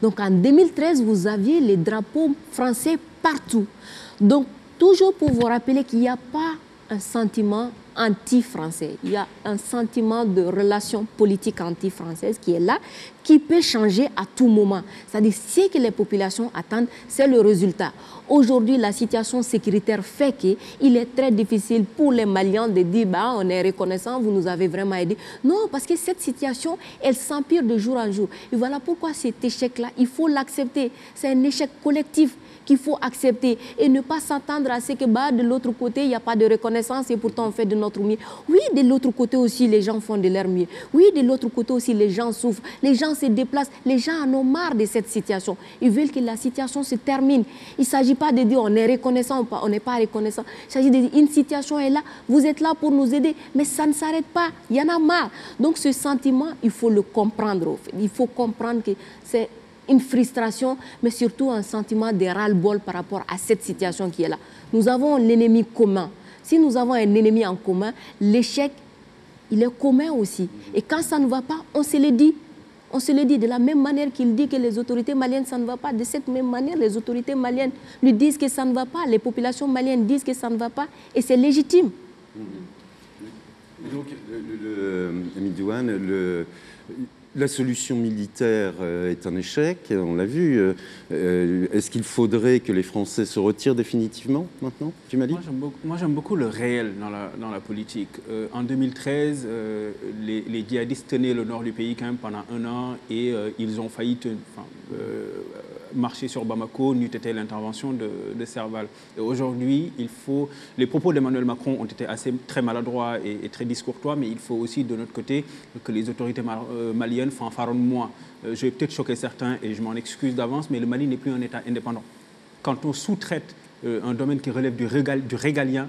Donc en 2013, vous aviez les drapeaux français partout. Donc toujours pour vous rappeler qu'il n'y a pas un sentiment anti-français. Il y a un sentiment de relation politique anti-française qui est là, qui peut changer à tout moment. C'est-à-dire, ce que les populations attendent, c'est le résultat. Aujourd'hui, la situation sécuritaire fait qu'il est très difficile pour les Maliens de dire bah, on est reconnaissant, vous nous avez vraiment aidé. Non, parce que cette situation, elle s'empire de jour en jour. Et voilà pourquoi cet échec-là, il faut l'accepter. C'est un échec collectif qu'il faut accepter et ne pas s'attendre à ce que bah, de l'autre côté, il n'y a pas de reconnaissance et pourtant on fait de notre mieux. Oui, de l'autre côté aussi, les gens font de leur mieux. Oui, de l'autre côté aussi, les gens souffrent, les gens se déplacent, les gens en ont marre de cette situation. Ils veulent que la situation se termine. Il ne s'agit pas de dire on est reconnaissant ou pas, on n'est pas reconnaissant. Il s'agit de dire une situation est là, vous êtes là pour nous aider, mais ça ne s'arrête pas, il y en a marre. Donc ce sentiment, il faut le comprendre. Il faut comprendre que c'est une frustration, mais surtout un sentiment de ras-le-bol par rapport à cette situation qui est là. Nous avons l'ennemi commun. Si nous avons un ennemi en commun, l'échec, il est commun aussi. Et quand ça ne va pas, on se le dit. On se le dit de la même manière qu'il dit que les autorités maliennes, ça ne va pas. De cette même manière, les autorités maliennes lui disent que ça ne va pas. Les populations maliennes disent que ça ne va pas. Et c'est légitime. Donc, le, le, la solution militaire euh, est un échec, on l'a vu. Euh, euh, est-ce qu'il faudrait que les Français se retirent définitivement maintenant tu m'as Moi, j'aime beaucoup, le réel dans la, dans la politique. en 2013, les, djihadistes tenaient le nord du pays quand même pendant un an et ils ont failli marcher sur Bamako n'eût été l'intervention de, Serval. Et aujourd'hui, il faut. Les propos d'Emmanuel Macron ont été assez très maladroits et, très discourtois, mais il faut aussi de notre côté que les autorités euh, maliennes fanfaronnent moins. Euh, je vais peut-être choquer certains et je m'en excuse d'avance, mais le Mali n'est plus un État indépendant. Quand on sous-traite euh, un domaine qui relève du, régalien,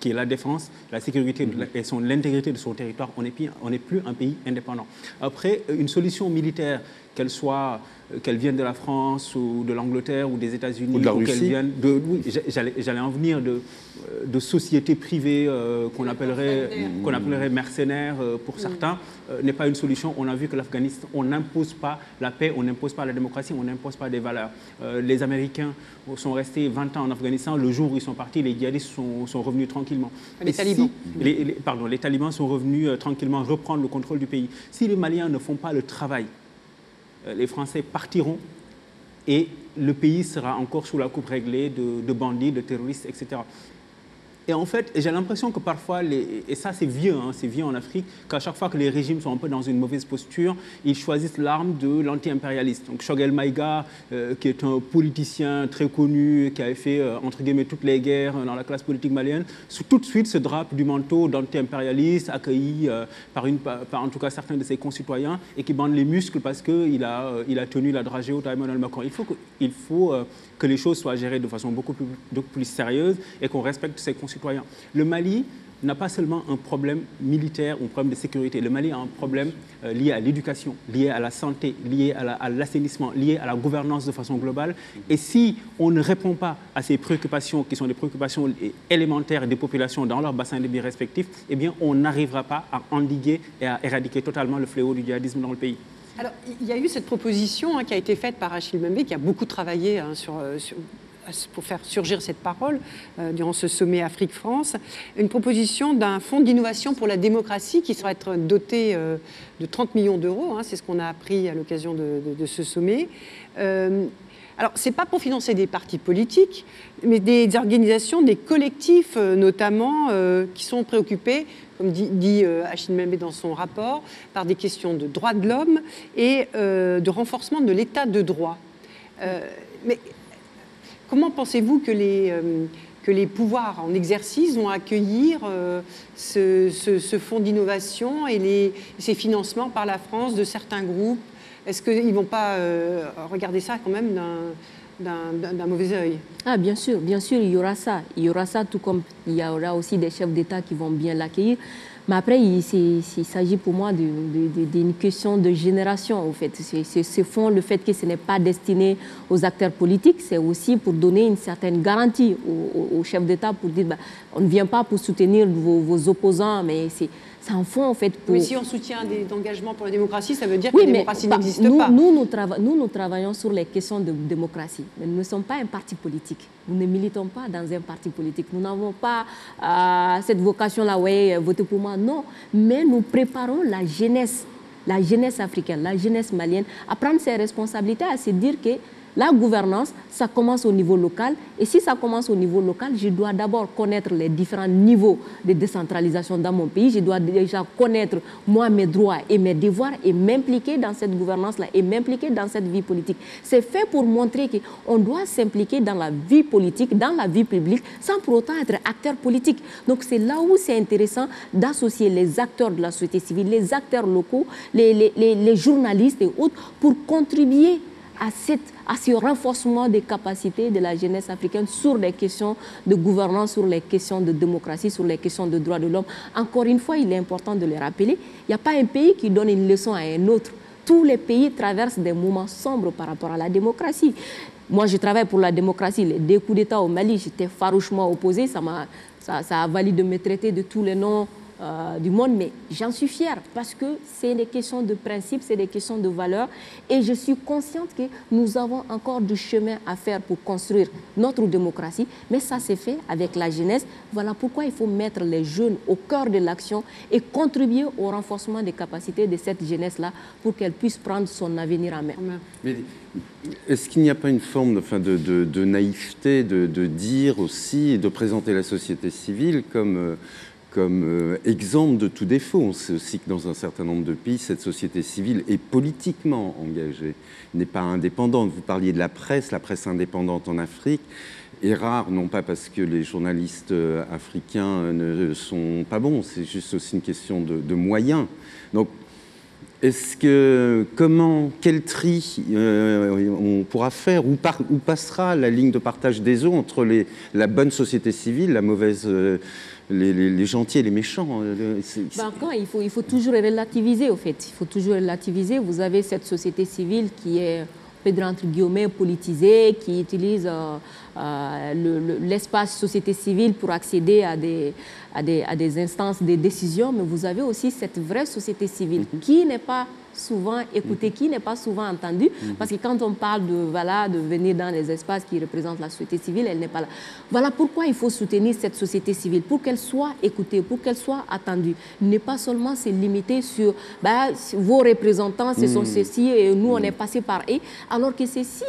qui est la défense, la sécurité et l'intégrité de son territoire, on n'est plus, un pays indépendant. Après, une solution militaire, qu'elle soit qu'elles viennent de la France ou de l'Angleterre ou des États-Unis, ou, qu'elles viennent de, oui, j'allais en venir de, euh, de sociétés privées euh, qu'on appellerait, qu'on appellerait mercenaires pour certains, n'est pas une solution. On a vu que l'Afghanistan, on n'impose pas la paix, on n'impose pas la démocratie, on n'impose pas des valeurs. les Américains sont restés 20 ans en Afghanistan. Le jour où ils sont partis, les djihadistes sont, sont revenus tranquillement. Les talibans les, Pardon, les talibans sont revenus tranquillement reprendre le contrôle du pays. Si les Maliens ne font pas le travail euh, les Français partiront et le pays sera encore sous la coupe réglée de, bandits, de terroristes, etc. Et en fait, j'ai l'impression que parfois, et ça c'est vieux, hein, c'est vieux en Afrique, qu'à chaque fois que les régimes sont un peu dans une mauvaise posture, ils choisissent l'arme de l'anti-impérialiste. Donc Shogel Maïga, euh, qui est un politicien très connu, qui avait fait, euh, entre guillemets, toutes les guerres dans la classe politique malienne, tout de suite se drape du manteau d'anti-impérialiste, accueilli euh, par, une, par en tout cas certains de ses concitoyens, et qui bande les muscles parce qu'il a, il a tenu la dragée au Emmanuel Macron. Il faut, que, il faut que les choses soient gérées de façon beaucoup plus, beaucoup plus sérieuse et qu'on respecte ses concitoyens le Mali n'a pas seulement un problème militaire ou un problème de sécurité. Le Mali a un problème euh, lié à l'éducation, lié à la santé, lié à l'assainissement, lié à la gouvernance de façon globale. Et si on ne répond pas à ces préoccupations, qui sont des préoccupations élémentaires des populations dans leur bassin de vie respectifs, eh bien, on n'arrivera pas à endiguer et à éradiquer totalement le fléau du djihadisme dans le pays. Alors, il y a eu cette proposition hein, qui a été faite par Achille Mbembe, qui a beaucoup travaillé hein, sur, euh, sur pour faire surgir cette parole euh, durant ce sommet Afrique-France, une proposition d'un fonds d'innovation pour la démocratie qui sera être doté euh, de 30 millions d'euros. Hein, c'est ce qu'on a appris à l'occasion de, ce sommet. Euh, alors, ce n'est pas pour financer des partis politiques, mais des organisations, des collectifs notamment, qui sont préoccupés, comme dit, dit Achille Membe dans son rapport, par des questions de droits de l'homme et de renforcement de l'état de droit. mais Comment pensez-vous que les, euh, que les pouvoirs en exercice vont accueillir euh, ce, fonds d'innovation et ces financements par la France de certains groupes? Est-ce qu'ils ne vont pas euh, regarder ça quand même d'un mauvais œil? Ah bien sûr, bien sûr, il y aura ça. Il y aura ça tout comme il y aura aussi des chefs d'État qui vont bien l'accueillir. Mais après, il, s'agit pour moi d'une question de génération, en fait. Ce fonds, le fait que ce n'est pas destiné aux acteurs politiques, c'est aussi pour donner une certaine garantie aux, chefs d'État pour dire bah, on ne vient pas pour soutenir vos, opposants, mais C'est un fonds en fait pour... Mais si on soutient des engagements pour la démocratie, ça veut dire que la démocratie n'existe pas. Nous nous, nous, nous, travaillons sur les questions de démocratie. Mais nous ne sommes pas un parti politique. Nous ne militons pas dans un parti politique. Nous n'avons pas euh, cette vocation-là, oui, votez pour moi. Non. Mais nous préparons la jeunesse, la jeunesse africaine, la jeunesse malienne, à prendre ses responsabilités, à se dire que la gouvernance, ça commence au niveau local. Et si ça commence au niveau local, je dois d'abord connaître les différents niveaux de décentralisation dans mon pays. Je dois déjà connaître, moi, mes droits et mes devoirs et m'impliquer dans cette gouvernance-là et m'impliquer dans cette vie politique. C'est fait pour montrer qu'on doit s'impliquer dans la vie politique, dans la vie publique, sans pour autant être acteur politique. Donc c'est là où c'est intéressant d'associer les acteurs de la société civile, les acteurs locaux, les, journalistes et autres pour contribuer à, cette, à ce renforcement des capacités de la jeunesse africaine sur les questions de gouvernance, sur les questions de démocratie, sur les questions de droits de l'homme. Encore une fois, il est important de le rappeler, il n'y a pas un pays qui donne une leçon à un autre. Tous les pays traversent des moments sombres par rapport à la démocratie. Moi, je travaille pour la démocratie. Les deux coups d'État au Mali, j'étais farouchement opposé. Ça, ça, ça a valu de me traiter de tous les noms euh, du monde, mais j'en suis fière parce que c'est des questions de principe, c'est des questions de valeur et je suis consciente que nous avons encore du chemin à faire pour construire notre démocratie, mais ça s'est fait avec la jeunesse. Voilà pourquoi il faut mettre les jeunes au cœur de l'action et contribuer au renforcement des capacités de cette jeunesse-là pour qu'elle puisse prendre son avenir en main. Mais est-ce qu'il n'y a pas une forme de, de, naïveté de, dire aussi et de présenter la société civile comme... Euh, comme euh, exemple de tout défaut. On sait aussi que dans un certain nombre de pays, cette société civile est politiquement engagée, n'est pas indépendante. Vous parliez de la presse, la presse indépendante en Afrique est rare, non pas parce que les journalistes euh, africains ne sont pas bons, c'est juste aussi une question de, moyens. Donc, est-ce que comment, quel tri euh, on pourra faire Où, passera la ligne de partage des eaux entre la bonne société civile, la mauvaise les, gentils et les méchants. Euh, ben, il, faut, il faut toujours relativiser, au fait. Il faut toujours relativiser. Vous avez cette société civile qui est, entre guillemets, politisée, qui utilise euh, euh, l'espace société civile pour accéder à des, à des, à des instances de décision, mais vous avez aussi cette vraie société civile mm-hmm. qui n'est pas souvent écouté, qui n'est pas souvent entendu. Mhm. Parce que quand on parle de, voilà, de venir dans les espaces qui représentent la société civile, elle n'est pas là. Voilà pourquoi il faut soutenir cette société civile, pour qu'elle soit écoutée, pour qu'elle soit attendue. Ne pas seulement se limiter sur bah, vos représentants, ce sont mhm. ceux-ci, et nous, on mhm. est passé par eux, alors que ceux-ci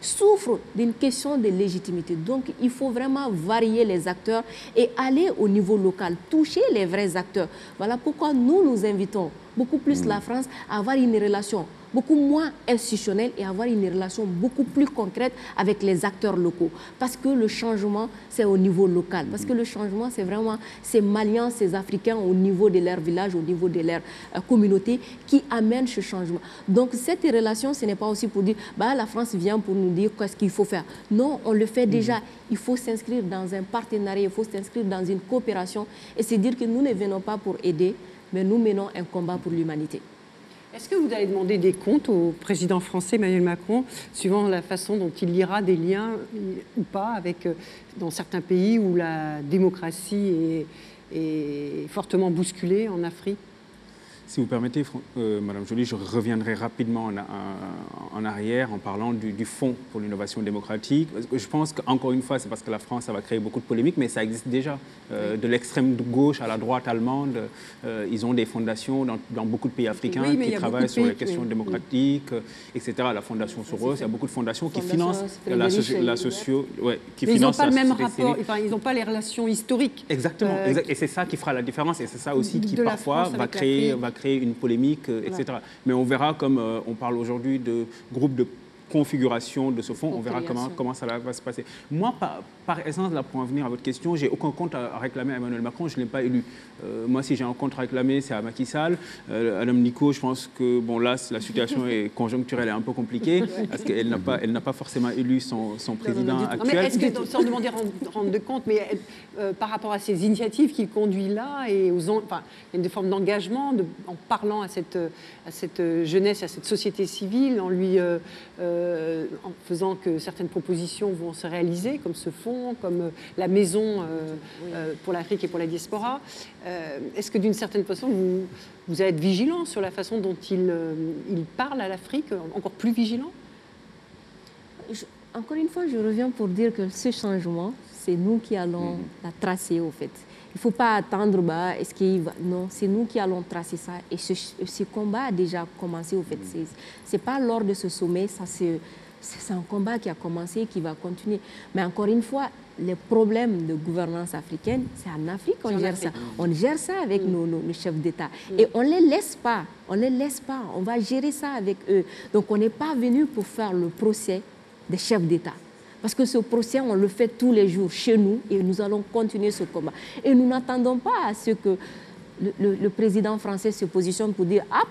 souffrent d'une question de légitimité. Donc, il faut vraiment varier les acteurs et aller au niveau local, toucher les vrais acteurs. Voilà pourquoi nous nous invitons beaucoup plus la France à avoir une relation beaucoup moins institutionnelle et avoir une relation beaucoup plus concrète avec les acteurs locaux. Parce que le changement, c'est au niveau local. Parce que le changement, c'est vraiment ces Maliens, ces Africains au niveau de leur village, au niveau de leur euh, communauté qui amènent ce changement. Donc cette relation, ce n'est pas aussi pour dire, bah, la France vient pour nous dire qu'est-ce qu'il faut faire. Non, on le fait déjà. Il faut s'inscrire dans un partenariat, il faut s'inscrire dans une coopération et se dire que nous ne venons pas pour aider, mais nous menons un combat pour l'humanité. Est-ce que vous allez demander des comptes au président français Emmanuel Macron, suivant la façon dont il lira des liens ou pas avec, euh, dans certains pays où la démocratie est fortement bousculée en Afrique? Si vous permettez, euh, Madame Joly, je reviendrai rapidement en, arrière en parlant du, Fonds pour l'innovation démocratique. je pense qu'encore une fois, c'est parce que la France, ça va créer beaucoup de polémiques, mais ça existe déjà. Euh, de l'extrême gauche à la droite allemande, euh, ils ont des fondations dans, beaucoup de pays africains qui travaillent sur les questions démocratiques, etc. La Fondation Soros, il y a beaucoup de fondations qui financent la, socio, qui ils n'ont pas le même rapport, enfin, ils n'ont pas les relations historiques. Exactement, et c'est ça qui fera la différence, et c'est ça aussi qui parfois va créer, créer une polémique, euh, etc. Mais on verra, comme euh, on parle aujourd'hui de groupes de configuration de ce fonds, on verra comment, comment ça va se passer. Moi, par, par essence, là, pour en venir à votre question, j'ai aucun compte à, réclamer à Emmanuel Macron, je ne l'ai pas élu. Euh, moi, si j'ai un compte à réclamer, c'est à Macky Sall. Madame Nico, je pense que, bon, là, la situation est conjoncturelle et un peu compliquée, parce qu'elle n'a pas, elle n'a pas forcément élu son, son président actuel. Est-ce que, sans demander rendre de compte, mais par rapport à ces initiatives qu'il conduit là, et aux, enfin, il y a une forme d'engagement en parlant à cette, à cette jeunesse, à cette société civile, en lui... Euh, en faisant que certaines propositions vont se réaliser, comme ce fonds comme la maison pour l'Afrique et pour la diaspora. Est-ce que d'une certaine façon, vous, vous êtes vigilant sur la façon dont il, il parle à l'Afrique, encore plus vigilant? Encore une fois, je reviens pour dire que ce changement, c'est nous qui allons mhm. la tracer au fait. Il ne faut pas attendre, bah, est-ce qu'il va... Non, c'est nous qui allons tracer ça. Et ce, combat a déjà commencé au fait. Mhm. Ce n'est pas lors de ce sommet, ça c'est un combat qui a commencé et qui va continuer. Mais encore une fois, les problèmes de gouvernance africaine, c'est en Afrique qu'on gère ça. On gère ça avec mhm. nos, chefs d'État. Et on ne les laisse pas. On ne les laisse pas. On va gérer ça avec eux. Donc on n'est pas venu pour faire le procès des chefs d'État. Parce que ce procès, on le fait tous les jours chez nous et nous allons continuer ce combat. Et nous n'attendons pas à ce que le, président français se positionne pour dire Ah,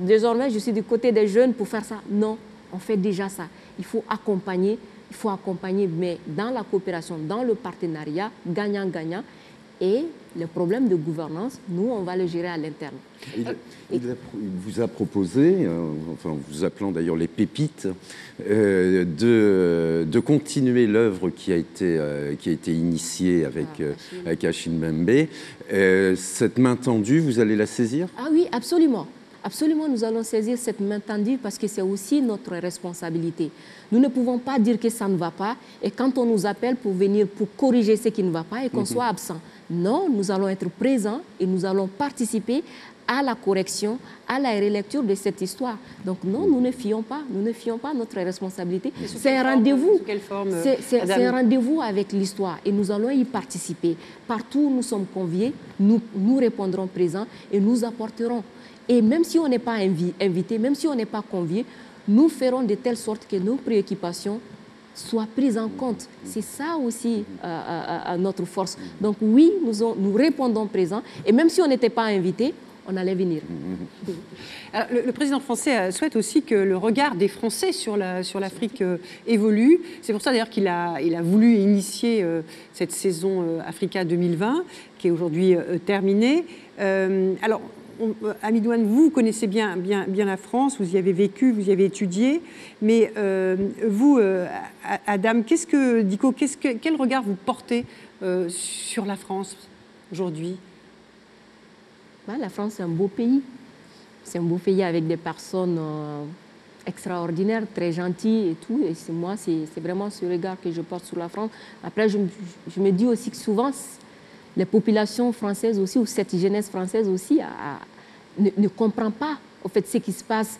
désormais je suis du côté des jeunes pour faire ça. Non, on fait déjà ça. Il faut accompagner, il faut accompagner, mais dans la coopération, dans le partenariat, gagnant-gagnant. Et les problèmes de gouvernance, nous, on va les gérer à l'interne. Il, vous a proposé, euh, enfin, vous appelant d'ailleurs les pépites, euh, de, de, continuer l'œuvre qui, a été, euh, qui a été initiée avec, ah, avec Achille Mbembe. cette main tendue, vous allez la saisir? Ah oui, absolument. Absolument, nous allons saisir cette main tendue parce que c'est aussi notre responsabilité. Nous ne pouvons pas dire que ça ne va pas et quand on nous appelle pour venir pour corriger ce qui ne va pas et qu'on mhm. soit absent. Non, nous allons être présents et nous allons participer à la correction, à la relecture de cette histoire. Donc non, nous ne fions pas, nous ne fions pas notre responsabilité. C'est un rendez-vous. C'est un rendez-vous avec l'histoire et nous allons y participer. Partout où nous sommes conviés, nous, nous répondrons présents et nous apporterons. Et même si on n'est pas invité, même si on n'est pas convié, nous ferons de telle sorte que nos préoccupations soit prise en compte. C'est ça aussi euh, euh, euh, notre force. Donc oui, nous, répondons présent. Et même si on n'était pas invité, on allait venir. le, président français souhaite aussi que le regard des Français sur l'Afrique évolue. C'est pour ça d'ailleurs qu'il a, voulu initier cette saison Africa 2020, qui est aujourd'hui terminée. alors, euh, Amidouane, vous connaissez bien, la France, vous y avez vécu, vous y avez étudié, mais euh, vous, euh, Adam, qu'est-ce que, Dico, quel regard vous portez sur la France aujourd'hui? Bah, La France, c'est un beau pays. C'est un beau pays avec des personnes extraordinaires, très gentilles et tout. Et moi, c'est, vraiment ce regard que je porte sur la France. Après, je, je me dis aussi que souvent, les populations françaises aussi, ou cette jeunesse française aussi, ne, comprend pas au fait ce qui se passe,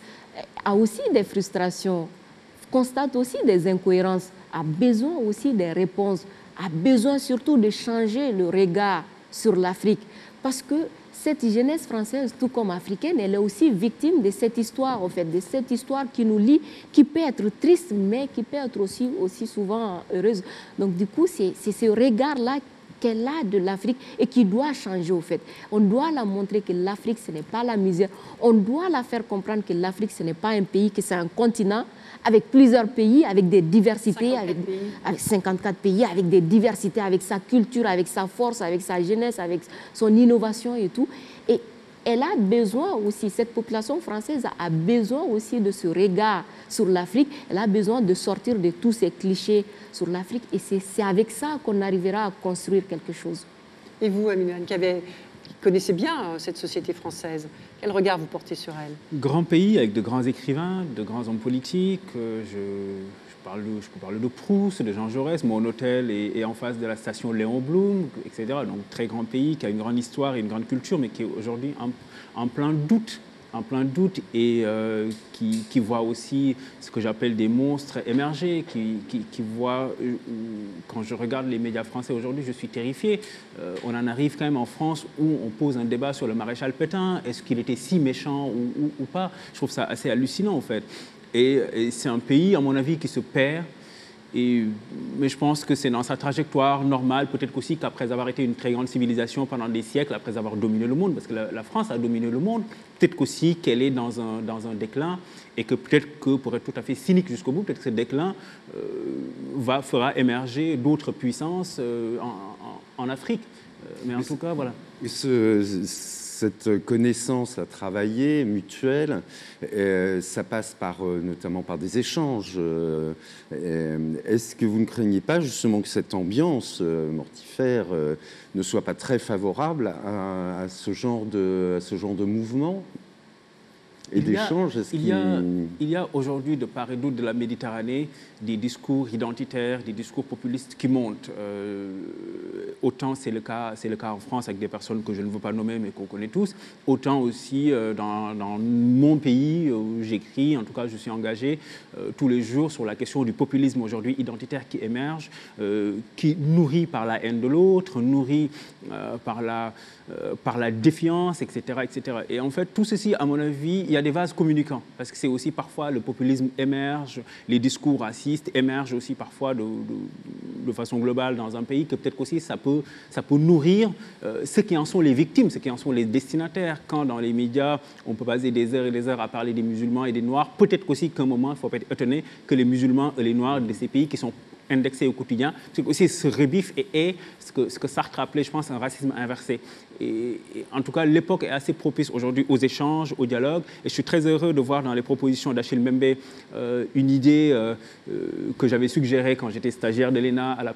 a aussi des frustrations, constate aussi des incohérences, a besoin aussi des réponses, a besoin surtout de changer le regard sur l'Afrique. Parce que cette jeunesse française, tout comme africaine, elle est aussi victime de cette histoire, en fait, de cette histoire qui nous lie, qui peut être triste, mais qui peut être aussi, aussi souvent heureuse. Donc, du coup, c'est ce regard-là qu'elle a de l'Afrique et qui doit changer au fait. On doit la montrer que l'Afrique, ce n'est pas la misère. On doit la faire comprendre que l'Afrique, ce n'est pas un pays, que c'est un continent avec plusieurs pays, avec des diversités, avec, avec 54 pays, avec des diversités, avec sa culture, avec sa force, avec sa jeunesse, avec son innovation et tout. Elle a besoin aussi, cette population française a besoin aussi de ce regard sur l'Afrique. Elle a besoin de sortir de tous ces clichés sur l'Afrique. Et c'est avec ça qu'on arrivera à construire quelque chose. Et vous, Amine, qui, connaissez bien euh, cette société française, quel regard vous portez sur elle? Grand pays avec de grands écrivains, de grands hommes politiques. Euh, je, je parle de Proust, de Jean Jaurès. Mon hôtel est, en face de la station Léon Blum, etc. Donc très grand pays qui a une grande histoire et une grande culture, mais qui est aujourd'hui en plein doute en plein doute et euh, qui, voit aussi ce que j'appelle des monstres émerger, qui, voit, euh, quand je regarde les médias français aujourd'hui, je suis terrifié. Euh, on en arrive quand même en France où on pose un débat sur le maréchal Pétain, est-ce qu'il était si méchant ou, pas Je trouve ça assez hallucinant en fait. Et, et c'est un pays, à mon avis, qui se perd mais je pense que c'est dans sa trajectoire normale, peut-être qu'aussi qu'après avoir été une très grande civilisation pendant des siècles, après avoir dominé le monde, parce que la, France a dominé le monde, peut-être qu'aussi qu'elle est dans un, dans un déclin et que peut-être que, pour être tout à fait cynique jusqu'au bout, peut-être que ce déclin euh, va, fera émerger d'autres puissances euh, en, en, Afrique. Euh, mais en tout cas, voilà. Ce, cette connaissance à travailler, mutuelle, ça passe par, notamment par des échanges. Est-ce que vous ne craignez pas justement que cette ambiance mortifère ne soit pas très favorable à, ce, genre de, à ce genre de mouvement? Et d'échanges Il y a, il y a aujourd'hui, de part et d'autre de la Méditerranée, des discours identitaires, des discours populistes qui montent. Euh, autant c'est le, cas, le cas en France avec des personnes que je ne veux pas nommer mais qu'on connaît tous, autant aussi euh, dans, mon pays où j'écris, en tout cas je suis engagé euh, tous les jours sur la question du populisme aujourd'hui identitaire qui émerge, qui nourrit par la haine de l'autre, nourrit par la euh, par la défiance, etc., etc. Et en fait, tout ceci, à mon avis, il y a des vases communicants, parce que c'est aussi parfois le populisme émerge, les discours racistes émergent aussi parfois de, façon globale dans un pays, que peut-être aussi ça peut, ça peut nourrir euh, ceux qui en sont les victimes, ceux qui en sont les destinataires. Quand dans les médias, on peut passer des heures et des heures à parler des musulmans et des noirs, peut-être aussi qu'à un moment, il faut être étonné que les musulmans et les noirs de ces pays qui sont indexé au quotidien, c'est aussi ce rebif et est ce que, ce que Sartre appelait, je pense, un racisme inversé. Et, en tout cas, l'époque est assez propice aujourd'hui aux échanges, au dialogue. Et je suis très heureux de voir dans les propositions d'Achille Mbembe euh, une idée euh, euh, que j'avais suggérée quand j'étais stagiaire de l'ENA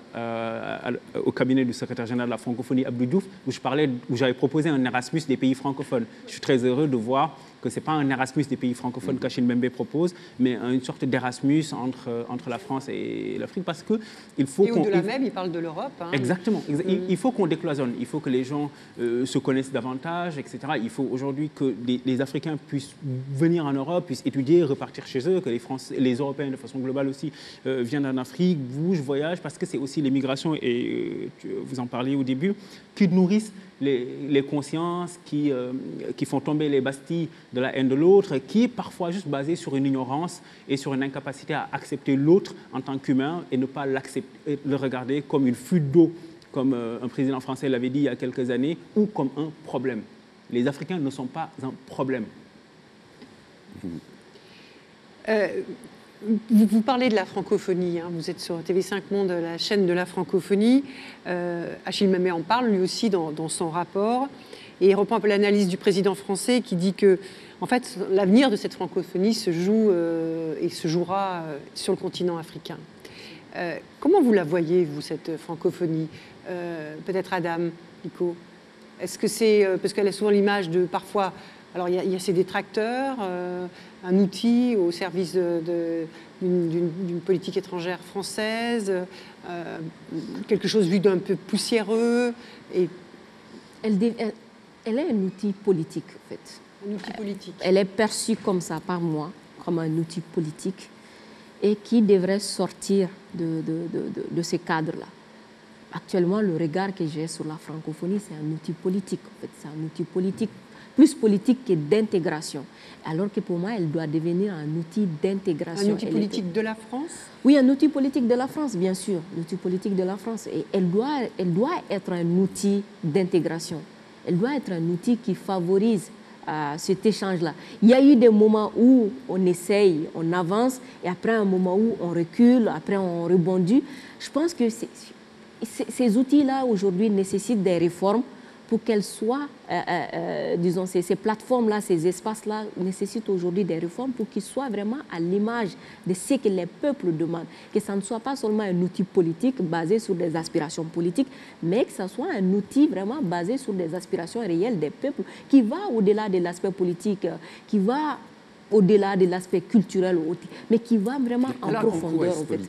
au cabinet du secrétaire général de la francophonie Abdou Diouf, où j'avais proposé un Erasmus des pays francophones. Je suis très heureux de voir que ce n'est pas un Erasmus des pays francophones mm. qu'Achille Mbembe propose, mais une sorte d'Erasmus entre, entre la France et l'Afrique, parce qu'il faut qu'on... au-delà même, il parle de l'Europe. Hein. Exactement. Mm. Il, faut qu'on décloisonne, il faut que les gens euh, se connaissent davantage, etc. Il faut aujourd'hui que les, Africains puissent venir en Europe, puissent étudier, repartir chez eux, que les, Français, les Européens de façon globale aussi euh, viennent en Afrique, bougent, voyagent, parce que c'est aussi les migrations, et euh, vous en parliez au début, qui nourrissent les, consciences, qui, qui font tomber les bastilles de la haine de l'autre, qui est parfois juste basée sur une ignorance et sur une incapacité à accepter l'autre en tant qu'humain et ne pas le regarder comme une fuite d'eau comme euh, un président français l'avait dit il y a quelques années, ou comme un problème. Les Africains ne sont pas un problème. Euh, vous, parlez de la francophonie, hein. vous êtes sur TV5 Monde, la chaîne de la francophonie. Euh, Achille Mamet en parle lui aussi dans, son rapport. Et il reprend un peu l'analyse du président français qui dit que, en fait, l'avenir de cette francophonie se joue et se jouera sur le continent africain. comment vous la voyez, vous, cette francophonie? Euh, peut-être Adam, Nico Est-ce que c'est. Euh, parce qu'elle a souvent l'image de parfois. Alors, il y, a, ces détracteurs, euh, un outil au service d'une politique étrangère française, quelque chose vu d'un peu poussiéreux. Et... Elle, elle, est un outil politique, en fait. Un outil politique. Elle est perçue comme ça par moi, comme un outil politique, et qui devrait sortir de, de ces cadres-là. Actuellement, le regard que j'ai sur la francophonie, c'est un outil politique. En fait, c'est un outil politique, plus politique que d'intégration. Alors que pour moi, elle doit devenir un outil d'intégration. Un outil politique de la France? Oui, un outil politique de la France, bien sûr. L'outil politique de la France. Et elle doit, elle doit être un outil d'intégration. Elle doit être un outil qui favorise euh, cet échange-là. Il y a eu des moments où on essaye, on avance, et après un moment où on recule, après on rebondit. Je pense que ces outils-là, aujourd'hui, nécessitent des réformes pour qu'elles soient, euh, euh, euh, disons, ces, plateformes-là, ces espaces-là nécessitent aujourd'hui des réformes pour qu'ils soient vraiment à l'image de ce que les peuples demandent. Que ça ne soit pas seulement un outil politique basé sur des aspirations politiques, mais que ça soit un outil vraiment basé sur des aspirations réelles des peuples, qui va au-delà de l'aspect politique, qui va au-delà de l'aspect culturel, mais qui va vraiment en profondeur. En fait.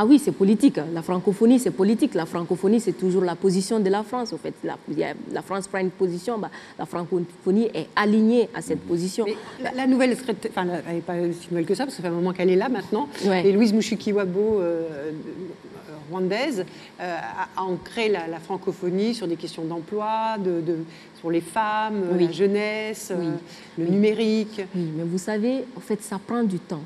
Ah oui, c'est politique. La francophonie, c'est politique. La francophonie, c'est toujours la position de la France. En fait, la, France prend une position, bah, la francophonie est alignée à cette position. la, nouvelle, enfin, elle n'est pas si nouvelle que ça, parce que ça fait un moment qu'elle est là maintenant. Et Louise Mushikiwabo, euh, rwandaise, euh, a ancré la, francophonie sur des questions d'emploi, de, sur les femmes, la jeunesse, euh, le numérique. Oui, mais vous savez, en fait, ça prend du temps.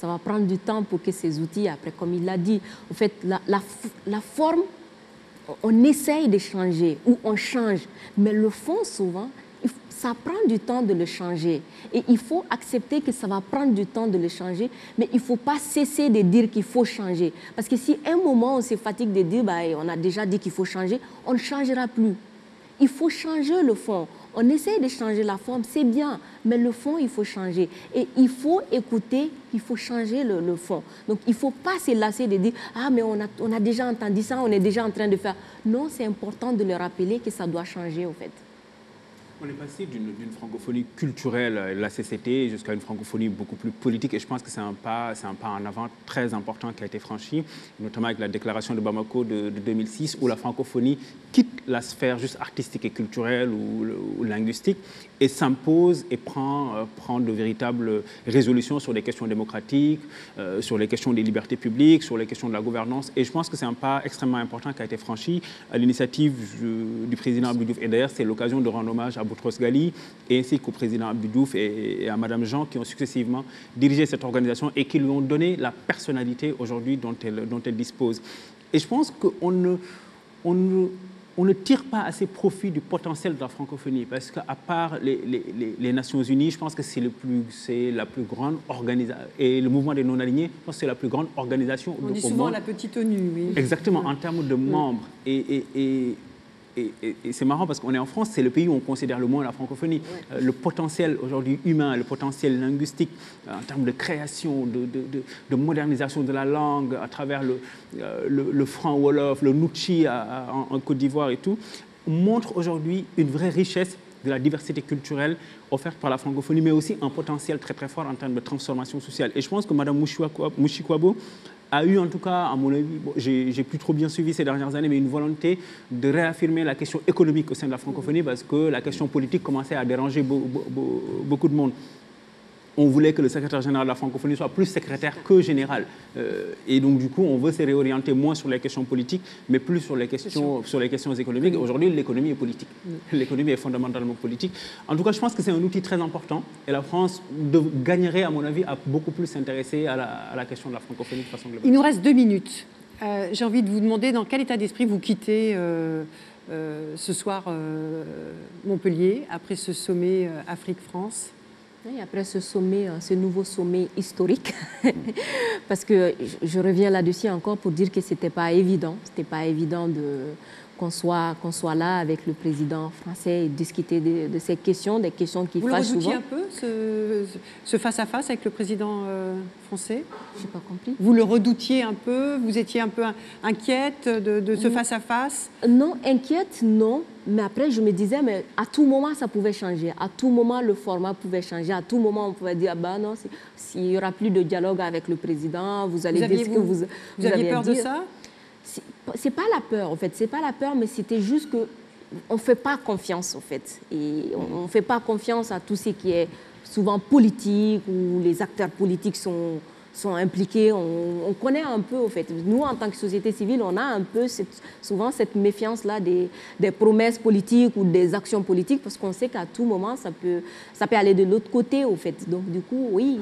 Ça va prendre du temps pour que ces outils, après, comme il l'a dit, en fait, la, forme, on essaye de changer ou on change, mais le fond, souvent, ça prend du temps de le changer. Et il faut accepter que ça va prendre du temps de le changer, mais il ne faut pas cesser de dire qu'il faut changer. Parce que si un moment on se fatigue de dire, bah, on a déjà dit qu'il faut changer, on ne changera plus. il faut changer le fond. On essaie de changer la forme, c'est bien, mais le fond, il faut changer. Et il faut écouter, il faut changer le, fond. Donc, il ne faut pas se lasser de dire Ah, mais on a, on a déjà entendu ça, on est déjà en train de faire. Non, c'est important de le rappeler que ça doit changer, au fait. On est passé d'une francophonie culturelle, la CCT, jusqu'à une francophonie beaucoup plus politique. Et je pense que c'est un, pas, un pas en avant très important qui a été franchi, notamment avec la déclaration de Bamako de, 2006, où la francophonie quitte la sphère juste artistique et culturelle ou, linguistique et s'impose et prend, euh, prend de véritables résolutions sur les questions démocratiques, euh, sur les questions des libertés publiques, sur les questions de la gouvernance. Et je pense que c'est un pas extrêmement important qui a été franchi à l'initiative du président Abdou Et d'ailleurs, c'est l'occasion de rendre hommage à Boutros Ghali, et ainsi qu'au président Abdou et, à Madame Jean, qui ont successivement dirigé cette organisation et qui lui ont donné la personnalité aujourd'hui dont elle, dont elle dispose. Et je pense qu'on ne, on ne, on ne tire pas assez profit du potentiel de la francophonie, parce qu'à part les, les, Nations Unies, je pense que c'est la plus grande organisation, et le mouvement des non-alignés, je pense que c'est la plus grande organisation. On dit souvent la petite ONU, oui. Exactement, en termes de membres. Et, et, et, c'est marrant parce qu'on est en France, c'est le pays où on considère le moins la francophonie. Euh, le potentiel aujourd'hui humain, le potentiel linguistique euh, en termes de création, de, modernisation de la langue à travers le, euh, le, franc wolof, le nuchi en, en Côte d'Ivoire et tout, montre aujourd'hui une vraie richesse de la diversité culturelle offerte par la francophonie, mais aussi un potentiel très très fort en termes de transformation sociale. Et je pense que Mme Mouchikwabo a eu en tout cas, à mon avis, j'ai plus trop bien suivi ces dernières années, mais une volonté de réaffirmer la question économique au sein de la francophonie parce que la question politique commençait à déranger beaucoup de monde on voulait que le secrétaire général de la francophonie soit plus secrétaire que général. Euh, et donc, du coup, on veut se réorienter moins sur les questions politiques, mais plus sur les questions, sur les questions économiques. Aujourd'hui, l'économie est politique. L'économie est fondamentalement politique. En tout cas, je pense que c'est un outil très important. Et la France gagnerait, à mon avis, à beaucoup plus s'intéresser à, la, question de la francophonie de façon globale. Il nous reste deux minutes. Euh, j'ai envie de vous demander dans quel état d'esprit vous quittez euh, ce soir Montpellier, après ce sommet Afrique-France? Après ce sommet, euh, ce nouveau sommet historique, parce que je reviens là-dessus encore pour dire que ce n'était pas évident, c'était pas évident de, qu'on soit, qu'on soit là avec le président français et discuter de, ces questions, des questions qui Vous fâchent souvent. Vous un peu, ce face-à-face avec le président euh, français? Je n'ai pas compris. Vous le redoutiez un peu? Vous étiez un peu inquiète de, ce face-à-s'il Non, inquiète, non. Mais après, je me disais, mais à tout moment, ça pouvait changer. À tout moment, le format pouvait changer. À tout moment, on pouvait dire, ah ben non, s'il n'y aura plus de dialogue avec le président, vous allez dire ce que vous, vous, vous aviez peur de ça? C'est pas la peur, en fait. C'est pas la peur, mais c'était juste que on fait pas confiance, en fait. Et on, ne fait pas confiance à tout ce qui est souvent politique, où les acteurs politiques sont sont impliqués. On, connaît un peu, au fait. Nous, en tant que société civile, on a un peu souvent cette méfiance-là des, promesses politiques ou des actions politiques parce qu'on sait qu'à tout moment, ça peut, ça peut aller de l'autre côté, au fait. Donc, du coup, oui,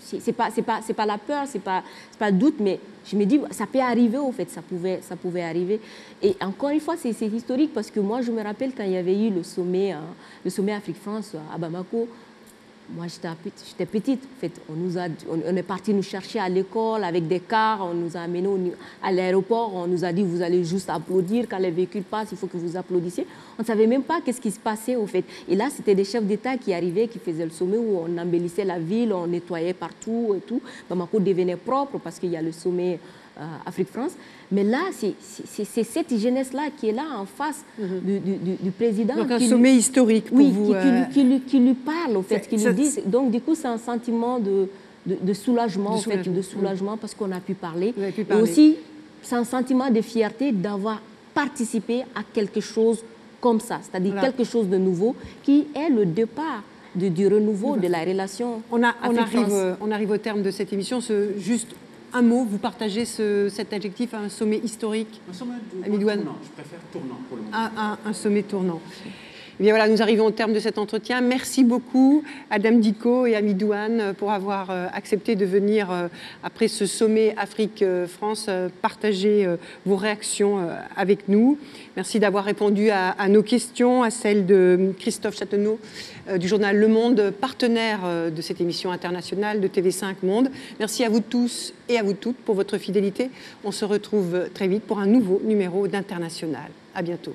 c'est pas, pas, pas la peur, c'est pas, pas le doute, mais je me dis, ça peut arriver, au fait, ça pouvait, ça pouvait arriver. Et encore une fois, c'est historique parce que moi, je me rappelle quand il y avait eu le sommet, hein, le sommet Afrique-France à Bamako, moi, j'étais petite. On, on, est parti nous chercher à l'école avec des cars. On nous a amenés à l'aéroport. On nous a dit vous allez juste applaudir quand les véhicules passent. Il faut que vous applaudissiez. On ne savait même pas qu'est-ce qui se passait au fait. Et là, c'était des chefs d'État qui arrivaient, qui faisaient le sommet où on embellissait la ville, on nettoyait partout et tout. Bamako devenait propre parce qu'il y a le sommet Afrique-France. Mais là, c'est cette jeunesse-là qui est là en face mhm. du, président. Donc un sommet historique pour oui, vous. Euh, qui, lui, parle, au fait, qui lui dit. Donc du coup, c'est un sentiment de, soulagement, en fait, de soulagement parce qu'on a pu parler. Et aussi, c'est un sentiment de fierté d'avoir participé à quelque chose comme ça, c'est-à-dire quelque chose de nouveau qui est le départ du renouveau de la relation. On, a, on, arrive, on arrive au terme de cette émission. Ce, juste un mot, vous partagez cet adjectif, un sommet historique Un sommet tournant, je préfère tournant pour le moment. Un, sommet tournant. Eh bien voilà, nous arrivons au terme de cet entretien. Merci beaucoup Adam Dico et Amidouane pour avoir euh, accepté de venir euh, après ce sommet Afrique-France partager euh, vos réactions avec nous. Merci d'avoir répondu à, à, nos questions, à celles de Christophe Châteneau du journal Le Monde, partenaire de cette émission internationale de TV5 Monde. Merci à vous tous et à vous toutes pour votre fidélité. On se retrouve très vite pour un nouveau numéro d'International. À bientôt.